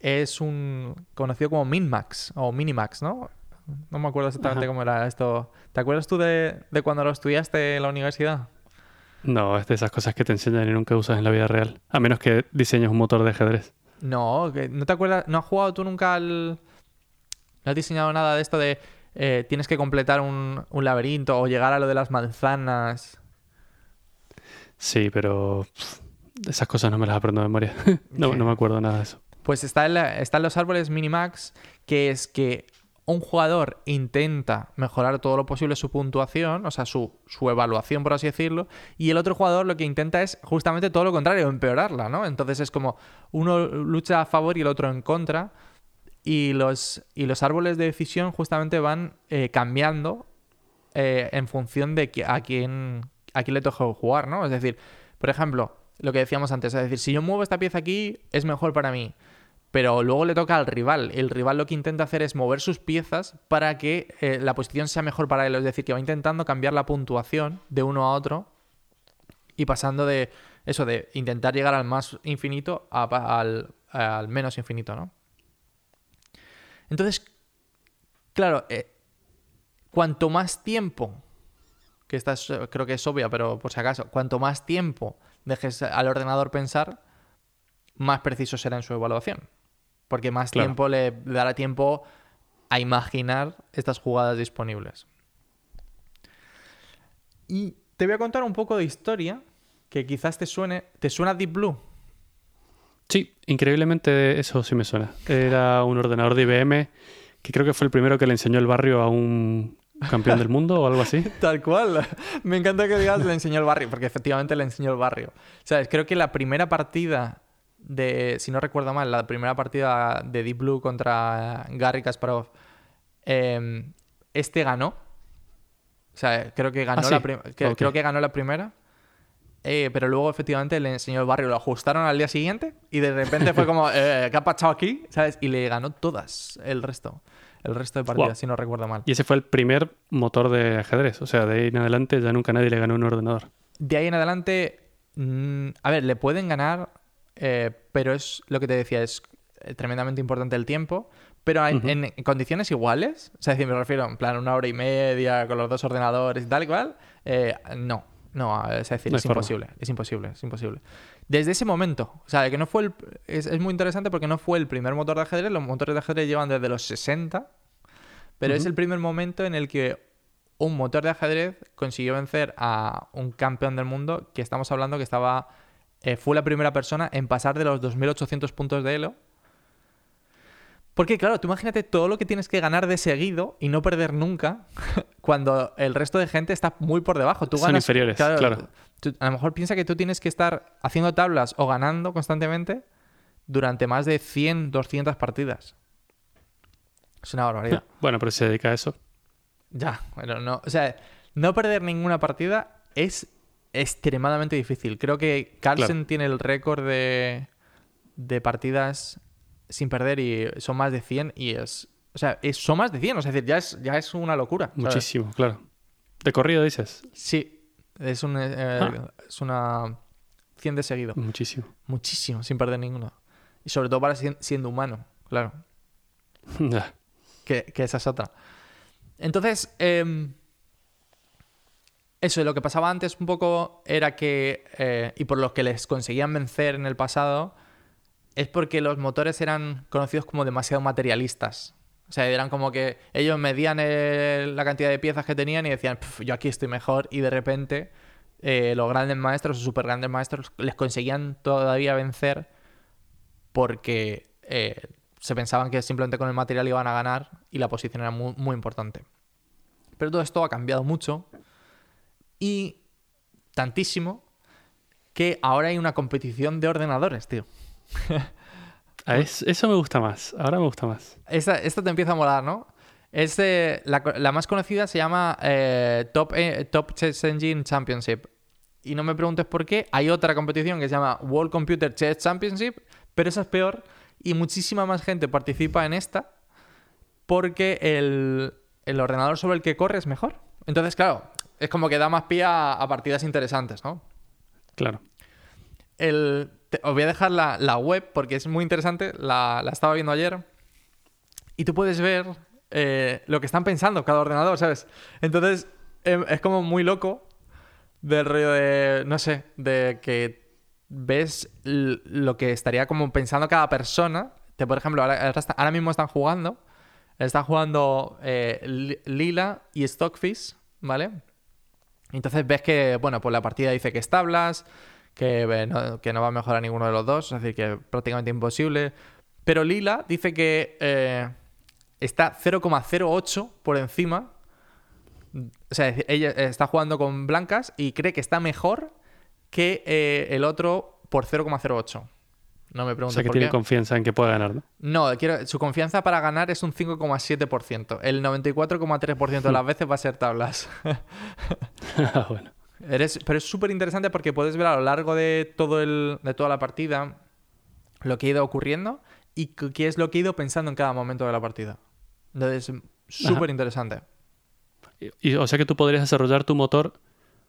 es un conocido como minmax o minimax, ¿no? No me acuerdo exactamente cómo era esto. ¿Te acuerdas tú de, de, cuando lo estudiaste en la universidad? No, es de esas cosas que te enseñan y nunca usas en la vida real. A menos que diseñes un motor de ajedrez. No, ¿no te acuerdas? ¿No has jugado tú nunca al... ¿No has diseñado nada de esto de eh, tienes que completar un, un, laberinto o llegar a lo de las manzanas? Sí, pero esas cosas no me las aprendo de memoria. no, no, me acuerdo nada de eso. Pues está en están los árboles Minimax, que es que un jugador intenta mejorar todo lo posible su puntuación, o sea, su, su, evaluación, por así decirlo, y el otro jugador lo que intenta es justamente todo lo contrario, empeorarla, ¿no? Entonces es como uno lucha a favor y el otro en contra, y los, y los árboles de decisión justamente van eh, cambiando eh, en función de a quién, a quién le toca jugar, ¿no? Es decir, por ejemplo, lo que decíamos antes, es decir, si yo muevo esta pieza aquí, es mejor para mí pero luego le toca al rival. El rival lo que intenta hacer es mover sus piezas para que eh, la posición sea mejor para él. Es decir, que va intentando cambiar la puntuación de uno a otro y pasando de eso, de intentar llegar al más infinito al, menos infinito, ¿no? Entonces, claro, eh, cuanto más tiempo, que esta creo que es obvia, pero por si acaso, cuanto más tiempo dejes al ordenador pensar, más preciso será en su evaluación porque más tiempo le dará tiempo a imaginar estas jugadas disponibles. Y te voy a contar un poco de historia que quizás te suene. ¿Te suena Deep Blue? Sí, increíblemente eso sí me suena. Era un ordenador de IBM que creo que fue el primero que le enseñó el barrio a un campeón del mundo o algo así. Tal cual. Me encanta que digas le enseñó el barrio, porque efectivamente le enseñó el barrio. ¿Sabes? Creo que la primera partida de, si no recuerdo mal, la primera partida de Deep Blue contra Gary Kasparov, em, este ganó. O sea, creo que ganó, ah, la, creo que ganó la primera. Eh, pero luego efectivamente le enseñó el barrio, lo ajustaron al día siguiente y de repente fue como, eh, ¿qué ha pasado aquí? ¿Sabes? Y le ganó todas el resto. El resto de partidas, si no recuerdo mal. Y ese fue el primer motor de ajedrez. O sea, de ahí en adelante ya nunca nadie le ganó un ordenador. De ahí en adelante, mm, a ver, le pueden ganar eh, pero es lo que te decía, es tremendamente importante el tiempo. Pero en, condiciones iguales, o sea, me refiero en plan una hora y media con los dos ordenadores y tal y cual, eh, no, no, es decir, es imposible, es imposible, es imposible. Desde ese momento, o sea, que no fue el, es, muy interesante porque no fue el primer motor de ajedrez, los motores de ajedrez llevan desde los 60, pero es el primer momento en el que un motor de ajedrez consiguió vencer a un campeón del mundo que estamos hablando que estaba eh, fue la primera persona en pasar de los 2.800 puntos de Elo. Porque claro, tú imagínate todo lo que tienes que ganar de seguido y no perder nunca cuando el resto de gente está muy por debajo. Tú Son inferiores, claro. a lo mejor piensa que tú tienes que estar haciendo tablas o ganando constantemente durante más de 100, 200 partidas. Es una barbaridad. Bueno, pero se dedica a eso. Ya, bueno, no. O sea, no perder ninguna partida es extremadamente difícil. Creo que Carlsen tiene el récord de, de partidas sin perder y son más de 100 y es... O sea, son más de 100, es decir, ya es, ya es una locura. Muchísimo, claro. ¿De corrido dices? Sí, es, un, eh, ah. es una 100 de seguido. Muchísimo. Muchísimo, sin perder ninguno. Y sobre todo para siendo humano, claro. que, que, esa es otra. Entonces, eh, eso, lo que pasaba antes un poco era que, eh, y por los que les conseguían vencer en el pasado, es porque los motores eran conocidos como demasiado materialistas. O sea, eran como que ellos medían la cantidad de piezas que tenían y decían, yo aquí estoy mejor, y de repente eh, los grandes maestros o super grandes maestros les conseguían todavía vencer porque eh, se pensaban que simplemente con el material iban a ganar y la posición era muy, muy importante. Pero todo esto ha cambiado mucho y tantísimo que ahora hay una competición de ordenadores, tío. eso me gusta más, ahora me gusta más. esto te empieza a molar, ¿no? Es de- la, más conocida se llama eh, Top, eh, Top Chess Engine Championship. Y no me preguntes por qué. Hay otra competición que se llama World Computer Chess Championship, pero esa es peor. Y muchísima más gente participa en esta porque el, el ordenador sobre el que corre es mejor. Entonces, claro, es como que da más pie a, a partidas interesantes, ¿no? Claro. Os voy a dejar la, la web porque es muy interesante. La, la estaba viendo ayer. Y tú puedes ver eh, lo que están pensando cada ordenador, ¿sabes? Entonces, em, es como muy loco del rollo de, no sé, de que ves lo que estaría como pensando cada persona. Te, por ejemplo, ahora, mismo están jugando. Están jugando eh, Li- Lila y Stockfish, ¿vale? Entonces ves que, bueno, pues la partida dice que es tablas, que, eh, no, que no va a mejorar ninguno de los dos, es decir, que prácticamente imposible. Pero Lila dice que eh, está 0,08 por encima. O sea, es ella está jugando con blancas y cree que está mejor que eh, el otro por 0,08. No me O preguntes sea que por tiene qué. confianza en que pueda ganar, ¿no? No, quiero, su confianza para ganar es un 5,7%. El 94,3% de las veces va a ser tablas. Ah, bueno. Eres- pero es súper interesante porque puedes ver a lo largo de, todo el, de toda la partida lo que ha ido ocurriendo y qué es lo que he ido pensando en cada momento de la partida. Entonces, súper interesante. Y, y- o sea que tú podrías desarrollar tu motor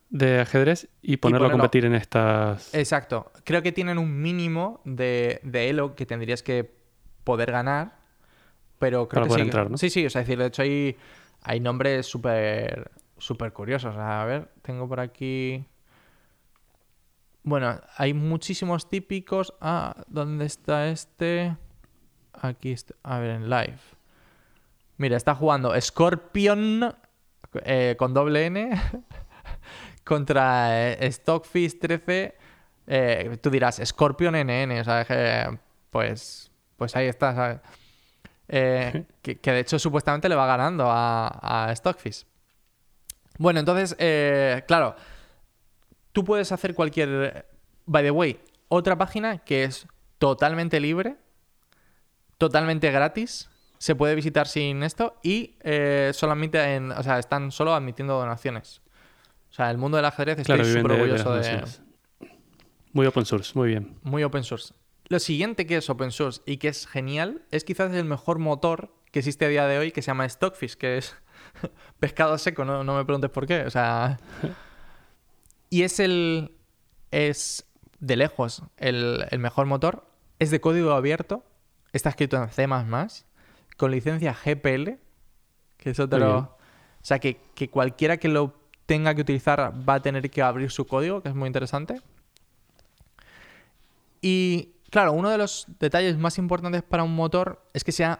de ajedrez y ponerlo, a ponerlo- competir en estas. Exacto. Creo que tienen un mínimo de, de elo que tendrías que poder ganar, pero creo Para que poder sí. entrar, ¿no? Sí, sí, o sea, es decir, de hecho hay, hay nombres súper súper curiosos. A ver, tengo por aquí... Bueno, hay muchísimos típicos. Ah, ¿dónde está este? Aquí está. A ver, en live. Mira, está jugando Scorpion eh, con doble N contra eh, Stockfish 13. eh, tú dirás Scorpion NN, o sea, que, pues, pues ahí está, ¿sabes? Que, que de hecho supuestamente le va ganando a, a Stockfish. Bueno, entonces, eh, claro, tú puedes hacer cualquier... By the way, otra página que es totalmente libre, totalmente gratis, se puede visitar sin esto y eh, solamente en, o sea, están solo admitiendo donaciones. O sea, el mundo del ajedrez Claro, viven súper de- de orgulloso de, donaciones. Muy open source, muy bien. muy open source. Lo siguiente que es open source y que es genial es quizás el mejor motor que existe a día de hoy que se llama Stockfish, que es pescado seco, no, no me preguntes por qué. O sea. Y es el. Es de lejos el, el mejor motor. Es de código abierto. Está escrito en C con licencia GPL. Que lo. bien. O sea que, que cualquiera que lo tenga que utilizar va a tener que abrir su código, que es muy interesante. Y claro, uno de los detalles más importantes para un motor es que sea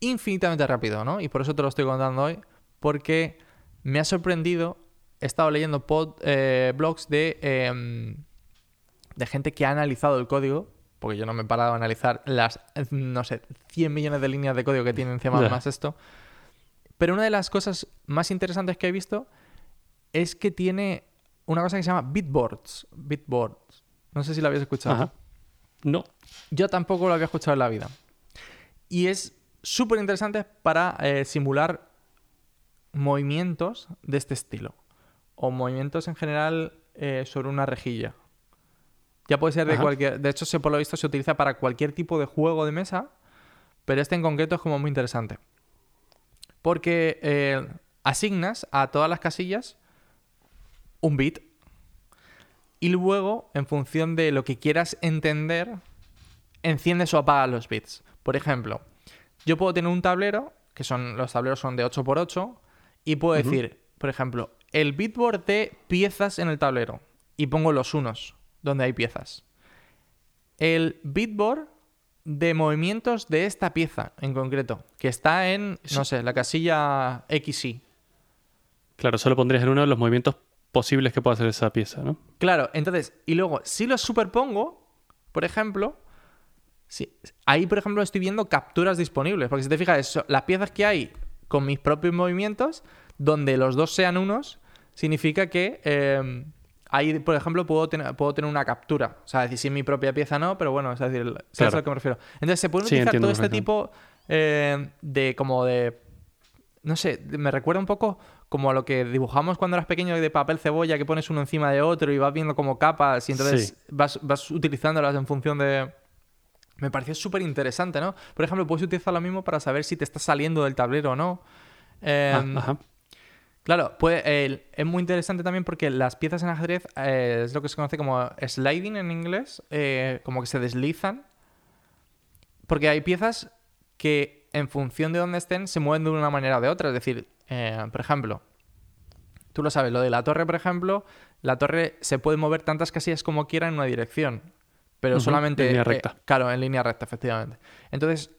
infinitamente rápido, ¿no? Y por eso te lo estoy contando hoy, porque me ha sorprendido, he estado leyendo pod- eh, blogs de, em, de gente que ha analizado el código, porque yo no me he parado a analizar las, no sé, 100 millones de líneas de código que tiene encima más esto. Pero una de las cosas más interesantes que he visto es que tiene una cosa que se llama bitboards. Bitboards. No sé si lo habías escuchado. Ajá. No. Yo tampoco lo había escuchado en la vida. Y es súper interesante para eh, simular movimientos de este estilo. O movimientos en general eh, sobre una rejilla. Ya puede ser de Ajá. cualquier... De hecho, se, por lo visto se utiliza para cualquier tipo de juego de mesa. Pero este en concreto es como muy interesante. Porque eh, asignas a todas las casillas un bit. Y luego, en función de lo que quieras entender, enciendes o apagas los bits. Por ejemplo, yo puedo tener un tablero, que son los tableros son de 8x8, y puedo decir, por ejemplo, el bitboard de piezas en el tablero. Y pongo los unos, donde hay piezas. El bitboard de movimientos de esta pieza en concreto, que está en, no sé, la casilla XY. Claro, solo pondrías en uno de los movimientos posibles que pueda hacer esa pieza, ¿no? Claro, entonces, y luego, si los superpongo, por ejemplo, si- ahí, por ejemplo, estoy viendo capturas disponibles. Porque si te fijas, eso, las piezas que hay con mis propios movimientos, donde los dos sean unos, significa que eh, ahí, por ejemplo, puedo tener, puedo tener una captura. O sea, decir, si es mi propia pieza no, pero bueno, es decir, ¿sabes Claro. a lo que me refiero? Entonces, se pueden Sí, utilizar todo este tipo eh, de como de no sé, me recuerda un poco como a lo que dibujamos cuando eras pequeño de papel cebolla, que pones uno encima de otro y vas viendo como capas y entonces Sí. vas, vas utilizándolas en función de... Me pareció súper interesante, ¿no? Por ejemplo, puedes utilizar lo mismo para saber si te estás saliendo del tablero o no. Ah, Em, ajá. Claro, puede- el- es muy interesante también porque las piezas en ajedrez eh, es lo que se conoce como sliding en inglés, eh, como que se deslizan. Porque hay piezas que en función de dónde estén se mueven de una manera o de otra. Es decir, eh, por ejemplo, tú lo sabes, lo de la torre, por ejemplo, la torre se puede mover tantas casillas como quiera en una dirección. Pero solamente... en línea eh, recta. claro, en línea recta, efectivamente. Entonces,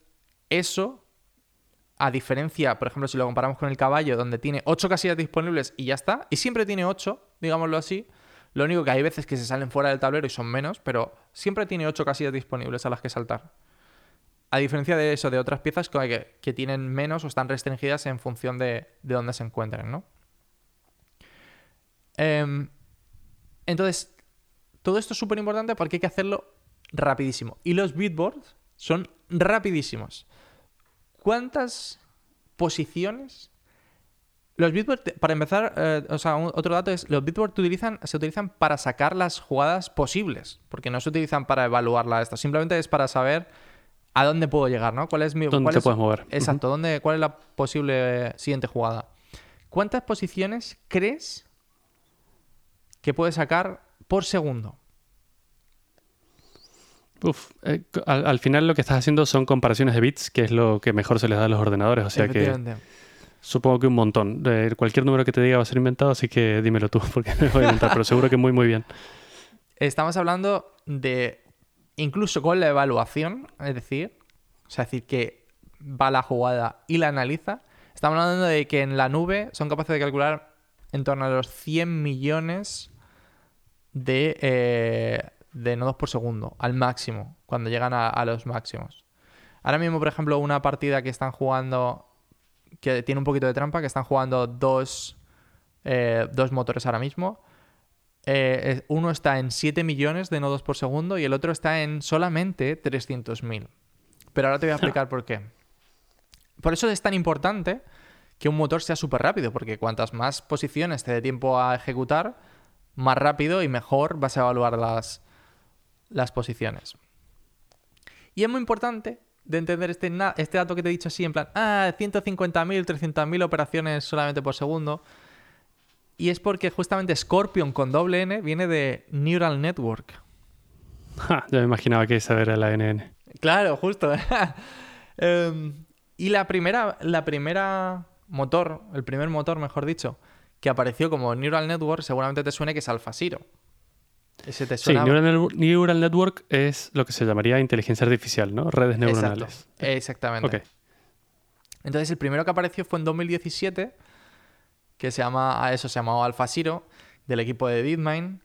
eso a diferencia, por ejemplo, si lo comparamos con el caballo, donde tiene 8 casillas disponibles y ya está, y siempre tiene 8, digámoslo así, lo único que hay veces que se salen fuera del tablero y son menos, pero siempre tiene 8 casillas disponibles a las que saltar. A diferencia de eso, de otras piezas que, que tienen menos o están restringidas en función de, de dónde se encuentren, ¿no? Em, entonces, todo esto es súper importante porque hay que hacerlo rapidísimo. Y los beatboards son rapidísimos. ¿Cuántas posiciones? Los beatboards, para empezar, eh, o sea, un- otro dato es, los beatboards utilizan, se utilizan para sacar las jugadas posibles, porque no se utilizan para evaluarla esto, simplemente es para saber a dónde puedo llegar, ¿no? ¿Cuál es mi... ¿Dónde cuál te es- puedes mover? Exacto, ¿dónde, ¿cuál es la posible siguiente jugada? ¿Cuántas posiciones crees que puedes sacar por segundo? Uf, eh, al, al final lo que estás haciendo son comparaciones de bits, que es lo que mejor se les da a los ordenadores. O sea que supongo que un montón. Cualquier número que te diga va a ser inventado, así que dímelo tú, porque me voy a inventar, pero seguro que muy, muy bien. Estamos hablando de, incluso con la evaluación, es decir, o sea, es decir, que va la jugada y la analiza, estamos hablando de que en la nube son capaces de calcular en torno a los 100 millones de, eh, nodos por segundo, al máximo, cuando llegan a, los máximos. Ahora mismo, por ejemplo, una partida que están jugando, que tiene un poquito de trampa, que están jugando dos, eh, dos motores ahora mismo. Eh, uno está en 7 millones de nodos por segundo y el otro está en solamente 300.000. Pero ahora te voy a explicar por qué. Por eso es tan importante que un motor sea súper rápido, porque cuantas más posiciones te dé tiempo a ejecutar, más rápido y mejor vas a evaluar las, las posiciones. Y es muy importante de entender este, este dato que te he dicho así, en plan, ah, 150.000, 300.000 operaciones solamente por segundo. Y es porque justamente Scorpion con doble N viene de Neural Network. Ja, ya me imaginaba que esa era la NN. Claro, justo. Em, y la primera, la primera motor, el primer motor, mejor dicho, que apareció como Neural Network, seguramente te suene que es AlphaZero. Ese te Sí, suena. Neural, Network- Neural Network es lo que se llamaría inteligencia artificial, ¿no? Redes Exacto, neuronales. Exactamente. Entonces, el primero que apareció fue en 2017, que se llama, a eso se llamaba AlphaZero, del equipo de DeepMind.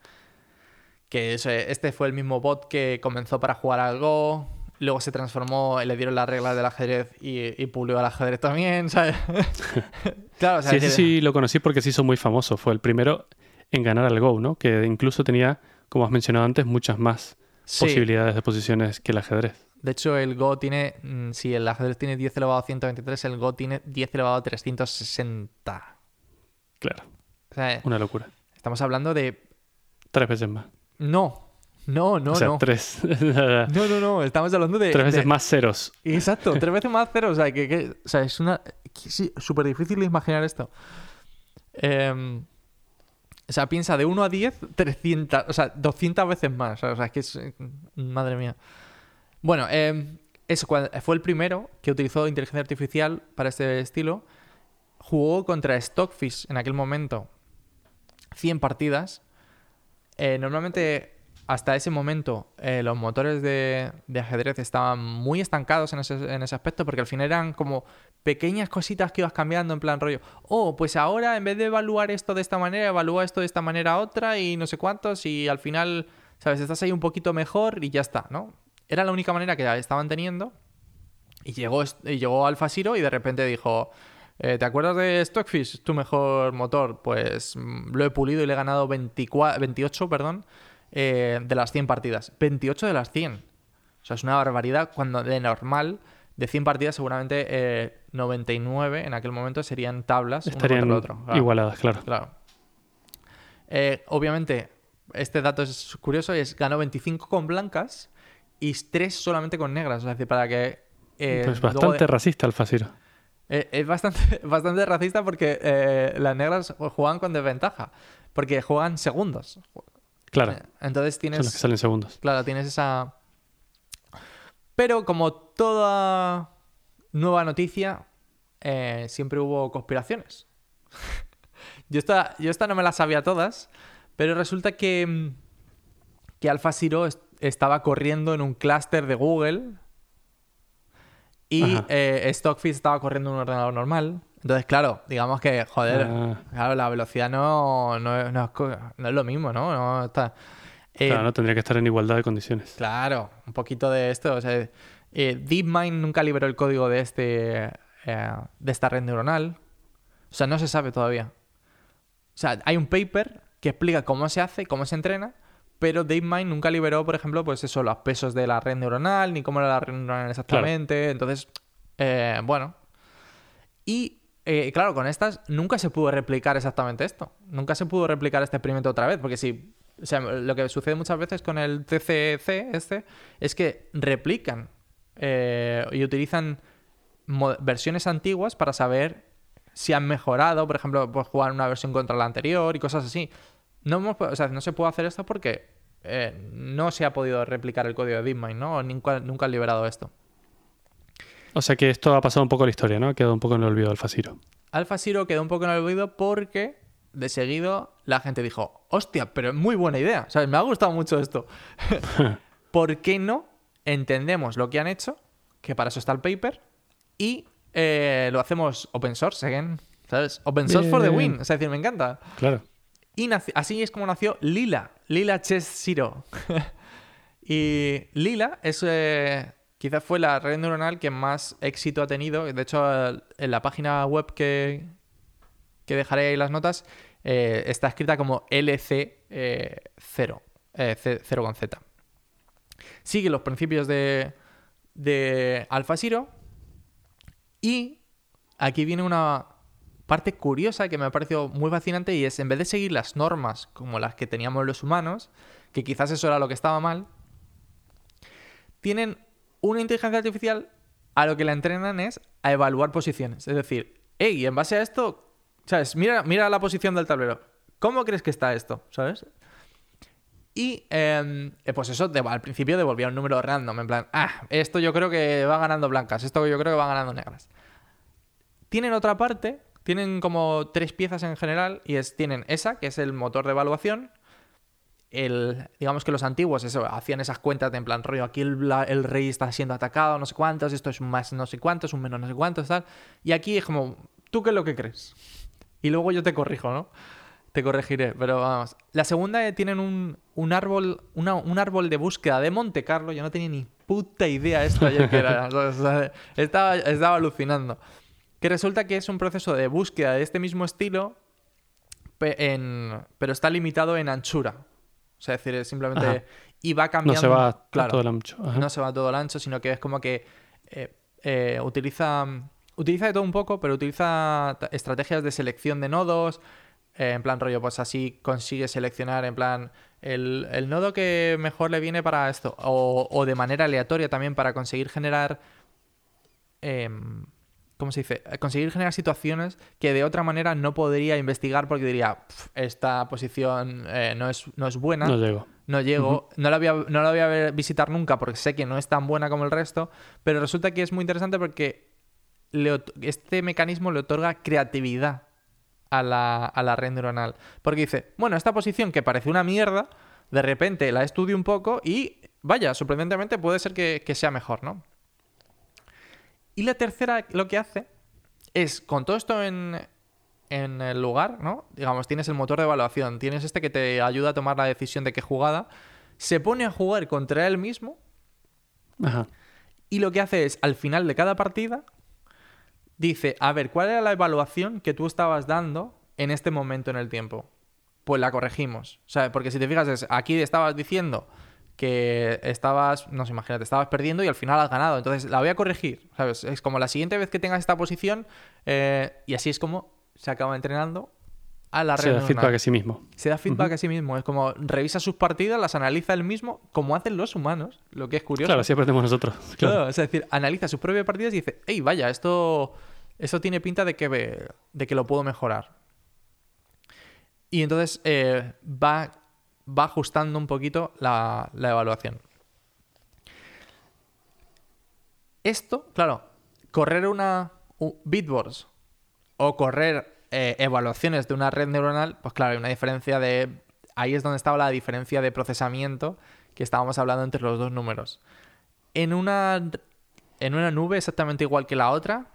Que es, este fue el mismo bot que comenzó para jugar al Go, luego se transformó, le dieron las reglas del ajedrez y, y pulió al ajedrez también, ¿sabes? claro, o sea, Sí, decir, sí lo conocí porque se hizo muy famoso. Fue el primero en ganar al Go, ¿no? Que incluso tenía, como has mencionado antes, muchas más sí. posibilidades de posiciones que el ajedrez. De hecho, el Go tiene, mm, si el ajedrez tiene 10 elevado a 123, el Go tiene 10 elevado a 360. Claro, O sea, una locura. estamos hablando de... Tres veces más. No, no, no, o sea, no. tres. No, no, no, estamos hablando de... tres veces de- más ceros. Exacto, tres veces más cero. O sea, que, que- o sea es una... sí, súper difícil de imaginar esto. Em, o sea, piensa de 1 a 10, 300, o sea, 200 veces más. O sea, es que es... Madre mía. Bueno, em, eso fue el primero que utilizó inteligencia artificial para este estilo. Jugó contra Stockfish en aquel momento 100 partidas. Eh, normalmente, hasta ese momento, eh, los motores de, ajedrez estaban muy estancados en ese, en ese aspecto, porque al final eran como pequeñas cositas que ibas cambiando en plan rollo. Oh, pues ahora en vez de evaluar esto de esta manera, evalúa esto de esta manera otra y no sé cuántos, y al final, ¿sabes? Estás ahí un poquito mejor y ya está, ¿no? Era la única manera que estaban teniendo. Y llegó, y llegó Alpha Zero y de repente dijo. eh, ¿Te acuerdas de Stockfish? Tu mejor motor. Pues mm, lo he pulido y le he ganado 24, 28 perdón, eh, de las 100 partidas. 28 de las 100. O sea, es una barbaridad cuando de normal, de 100 partidas seguramente eh, 99 en aquel momento serían tablas Estarían uno contra el otro. Claro. igualadas, claro. Claro. Eh, obviamente, este dato es curioso, es ganó 25 con blancas y 3 solamente con negras. Es decir, para que... eh, luego bastante de- racista el es bastante, bastante racista porque las negras juegan con desventaja. Porque juegan segundos. Claro, Eh, Entonces son tienes... los que salen segundos. Claro, tienes esa... Pero como toda nueva noticia, eh, siempre hubo conspiraciones. yo, esta, yo esta no me la sabía todas, pero resulta que, mm, que Alpha Zero est- estaba corriendo en un clúster de Google y eh, Stockfish estaba corriendo en un ordenador normal. Entonces, claro, digamos que, joder, Ah. claro, la velocidad no, no, no es, no es lo mismo, ¿no? No está... eh, Claro, no tendría que estar en igualdad de condiciones. Claro, un poquito de esto. O sea, eh, DeepMind nunca liberó el código de este eh, de esta red neuronal. O sea, no se sabe todavía. O sea, hay un paper que explica cómo se hace, cómo se entrena, pero DeepMind nunca liberó, por ejemplo, pues eso, los pesos de la red neuronal, ni cómo era la red neuronal exactamente. Entonces, eh, bueno. Y eh, claro, con estas nunca se pudo replicar exactamente esto. Nunca se pudo replicar este experimento otra vez, porque si. O sea, lo que sucede muchas veces con el TCC este es que replican eh, y utilizan versiones antiguas para saber si han mejorado, por ejemplo, pues jugar una versión contra la anterior y cosas así. No, se puede hacer esto porque eh, no se ha podido replicar el código de DeepMind, ¿no? Nunca, nunca han liberado esto. O sea que esto ha pasado un poco la historia, ¿no? Ha quedado un poco en el olvido del Fasiro. Alpha Zero quedó un poco en el olvido porque de seguido la gente dijo, hostia, pero es muy buena idea. ¿Sabes? Me ha gustado mucho esto. ¿Por qué no entendemos lo que han hecho? Que para eso está el paper. Y eh, lo hacemos open source, again. ¿Sabes? Open source for the Bien. win. Es decir, me encanta. Claro. Y así es como nació Lila, Lila Chess Zero. y Lila es eh, quizás fue la red neuronal que más éxito ha tenido. De hecho, en la página web que, que dejaré ahí las notas eh, está escrita como LC0, eh, cero, eh, C- cero con Z. Sigue los principios de, de y aquí viene una parte curiosa que me ha parecido muy fascinante y es en vez de seguir las normas como las que teníamos los humanos, que quizás eso era lo que estaba mal, tienen una inteligencia artificial a lo que la entrenan es a evaluar posiciones. Es decir, hey, en base a esto, ¿sabes? Mira, mira la posición del tablero. ¿Cómo crees que está esto? ¿Sabes? Y eh, eh, pues eso, al principio devolvía un número random, en plan, ah, esto yo creo que va ganando blancas, esto yo creo que va ganando negras. Tienen otra parte, tienen como tres piezas en general, y es, tienen esa, que es el motor de evaluación. El, digamos que los antiguos eso, hacían esas cuentas de en plan rollo, aquí el, rey está siendo atacado, no sé cuántos, esto es más no sé cuántos, un menos no sé cuántos, tal. Y aquí es como, ¿tú qué es lo que crees? Y luego yo te corrijo, ¿no? Te corregiré, pero vamos. La segunda eh, tienen un, un árbol, una- un árbol de búsqueda de Monte Carlo. Yo no tenía ni puta idea esto ayer que era. estaba, estaba alucinando. Que resulta que es un proceso de búsqueda de este mismo estilo, pero está limitado en anchura. O sea, es decir, simplemente. Ajá. Y va cambiando. No se va claro, todo el ancho. Ajá. no se va todo el ancho, sino que es como que eh, eh, utiliza, utiliza de todo un poco, pero utiliza estrategias de selección de nodos. eh, en plan rollo, pues así consigue seleccionar en plan el, el nodo que mejor le viene para esto. O, o de manera aleatoria también para conseguir generar... ¿Cómo se dice? Eh, Conseguir generar situaciones que de otra manera no podría investigar porque diría, "Pf, esta posición eh, no, es, no es buena No llego. no llego, no, la voy a, no la voy a visitar nunca porque sé que no es tan buena como el resto, pero resulta que es muy interesante porque le este mecanismo le otorga creatividad a la, a la red neuronal. Porque dice, bueno, esta posición que parece una mierda, de repente la estudio un poco y, vaya, sorprendentemente puede ser que, que sea mejor, ¿no? Y la tercera lo que hace es, con todo esto en, en el lugar, ¿no? Digamos, tienes el motor de evaluación, tienes este que te ayuda a tomar la decisión de qué jugada, se pone a jugar contra él mismo Ajá. y lo que hace es, al final de cada partida, dice, a ver, ¿cuál era la evaluación que tú estabas dando en este momento en el tiempo? Pues la corregimos. O sea, porque si te fijas, es, aquí estabas diciendo que estabas, no sé, imagínate, estabas perdiendo y al final has ganado. Entonces la voy a corregir, ¿sabes? Es como la siguiente vez que tengas esta posición eh, y así es como se acaba entrenando a la Se da feedback a sí mismo. Se da feedback a sí mismo. Es como revisa sus partidas, las analiza él mismo, como hacen los humanos, lo que es curioso. Claro, así aprendemos nosotros. Claro. Claro, es decir, analiza sus propias partidas y dice, hey, vaya, esto, esto tiene pinta de que, de que lo puedo mejorar. Y entonces eh, va, va ajustando un poquito la, la evaluación. Esto, claro, correr una u- Bitboards o correr eh, evaluaciones de una red neuronal, pues claro, hay una diferencia de... Ahí es donde estaba la diferencia de procesamiento que estábamos hablando entre los dos números. En una, en una nube exactamente igual que la otra,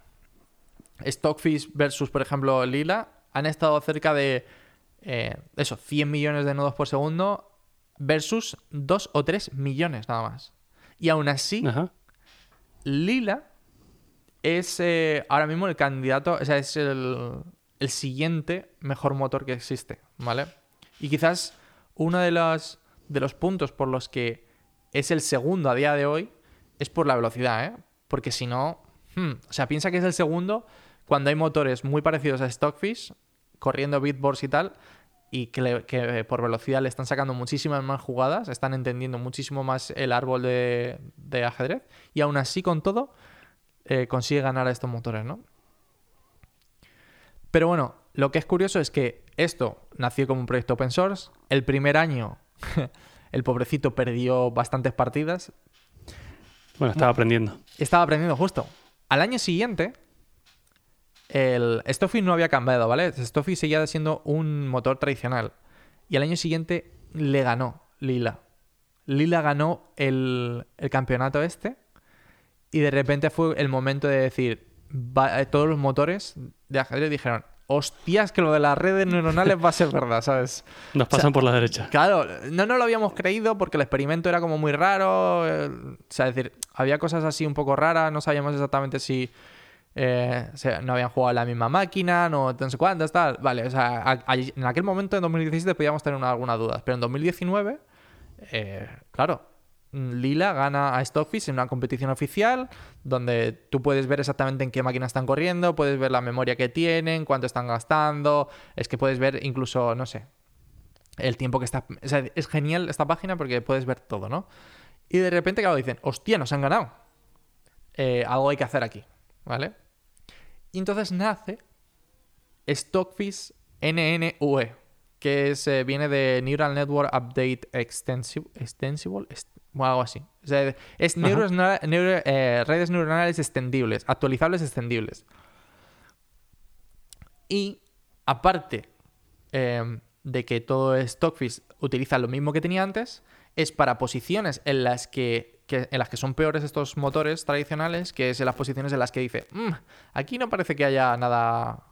Stockfish versus, por ejemplo, Lila, han estado cerca de eh, eso, 100 millones de nodos por segundo versus 2 o 3 millones nada más. Y aún así, Ajá. Lila es eh, ahora mismo el candidato, o sea, es el, el siguiente mejor motor que existe, ¿vale? Y quizás uno de los, de los puntos por los que es el segundo a día de hoy es por la velocidad, ¿eh? Porque si no, hmm, o sea, piensa que es el segundo cuando hay motores muy parecidos a Stockfish, corriendo bitboards y tal, y que, le- que por velocidad le están sacando muchísimas más jugadas, están entendiendo muchísimo más el árbol de, de ajedrez, y aún así con todo eh, consigue ganar a estos motores, ¿no? Pero bueno, lo que es curioso es que esto nació como un proyecto open source. El primer año, el pobrecito perdió bastantes partidas. Bueno, estaba aprendiendo. Estaba aprendiendo justo. Al año siguiente, el Stockfish no había cambiado, ¿vale? Stockfish seguía siendo un motor tradicional. Y al año siguiente le ganó Lila. Lila ganó el, el campeonato este. Y de repente fue el momento de decir, va- eh, todos los motores de ajedrez dijeron, hostias, que lo de las redes neuronales va a ser verdad, ¿sabes? Nos pasan por la derecha. Claro, no nos lo habíamos creído porque el experimento era como muy raro. eh, o sea, es decir, había cosas así un poco raras, no sabíamos exactamente si eh, no habían jugado la misma máquina, no, no sé cuántas, tal. Vale, o sea, en aquel momento, en 2017, podíamos tener una- algunas dudas, pero en 2019, eh, claro, Lila gana a Stockfish en una competición oficial donde tú puedes ver exactamente en qué máquina están corriendo, puedes ver la memoria que tienen, cuánto están gastando, es que puedes ver incluso, no sé, el tiempo que está... O sea, es genial esta página porque puedes ver todo, ¿no? Y de repente, claro, dicen, hostia, nos han ganado. Eh, algo hay que hacer aquí, ¿vale? Y entonces nace Stockfish NNUE, que es, eh, viene de Neural Network Update Extensible, extensible est- o algo así. O sea, es Ajá. neuros- neuro- eh, redes neuronales extendibles, actualizables extendibles. Y aparte eh, de que todo Stockfish utiliza lo mismo que tenía antes, es para posiciones en las que, que- en las que son peores estos motores tradicionales, que es en las posiciones en las que dice, "Mm, aquí no parece que haya nada,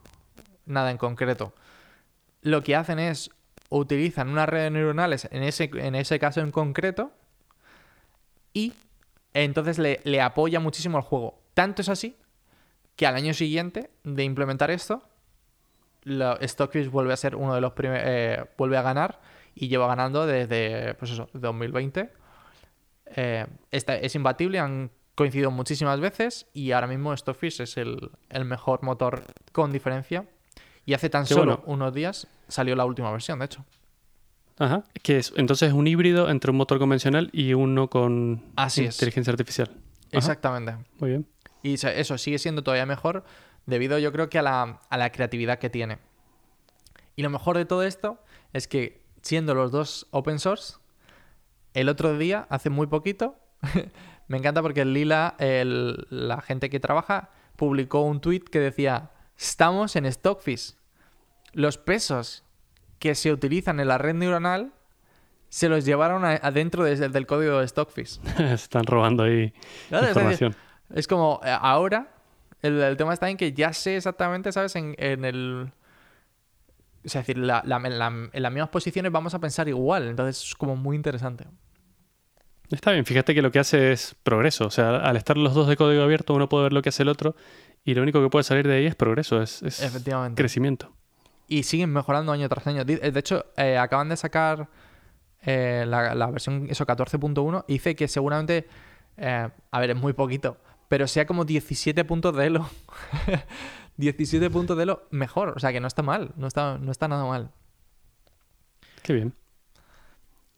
nada en concreto. Lo que hacen es utilizan unas redes neuronales en ese, en ese caso en concreto y entonces le, le apoya muchísimo el juego. Tanto es así que al año siguiente de implementar esto, Stockfish vuelve a ser uno de los primeros, vuelve a ganar y lleva ganando desde, pues eso, 2020. Eh, esta- es imbatible, han coincidido muchísimas veces y ahora mismo Stockfish es el, el mejor motor con diferencia. Y hace tan Qué solo bueno. unos días salió la última versión, de hecho. Ajá. Que es, entonces es un híbrido entre un motor convencional y uno con Así es. inteligencia artificial. Ajá. Exactamente. Muy bien. Y eso sigue siendo todavía mejor debido yo creo que a la, a la creatividad que tiene. Y lo mejor de todo esto es que siendo los dos open source, el otro día, hace muy poquito, me encanta porque el Lila, el- la gente que trabaja, publicó un tweet que decía, estamos en Stockfish. Los pesos que se utilizan en la red neuronal se los llevaron adentro desde del código de Stockfish. Están robando ahí Claro, es decir, información. es como, eh, ahora, el, el tema está en que ya sé exactamente, ¿sabes? En, en el... Es decir, la- la- en, la- en las mismas posiciones vamos a pensar igual. Entonces es como muy interesante. Está bien, fíjate que lo que hace es progreso. O sea, al estar los dos de código abierto, uno puede ver lo que hace el otro y lo único que puede salir de ahí es progreso, es, es Efectivamente. crecimiento. Y siguen mejorando año tras año. Di- De hecho, eh, acaban de sacar eh, la, la versión eso 14.1, y dice que seguramente, eh, a ver, es muy poquito, pero sea como 17 puntos de Elo. 17 puntos de Elo mejor, o sea que no está mal, no está, no está nada mal. Qué bien.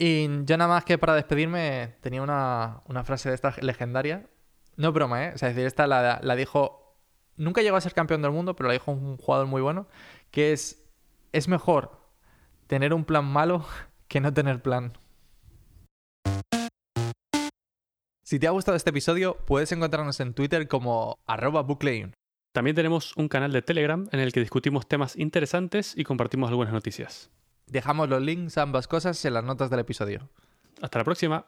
Y yo nada más que para despedirme tenía una, una frase de esta legendaria. No broma, ¿eh? O sea, es decir, esta la, la dijo... Nunca llegó a ser campeón del mundo, pero la dijo un jugador muy bueno, que es... Es mejor tener un plan malo que no tener plan. Si te ha gustado este episodio, puedes encontrarnos en Twitter como arroba. También tenemos un canal de Telegram en el que discutimos temas interesantes y compartimos algunas noticias. Dejamos los links a ambas cosas en las notas del episodio. Hasta la próxima.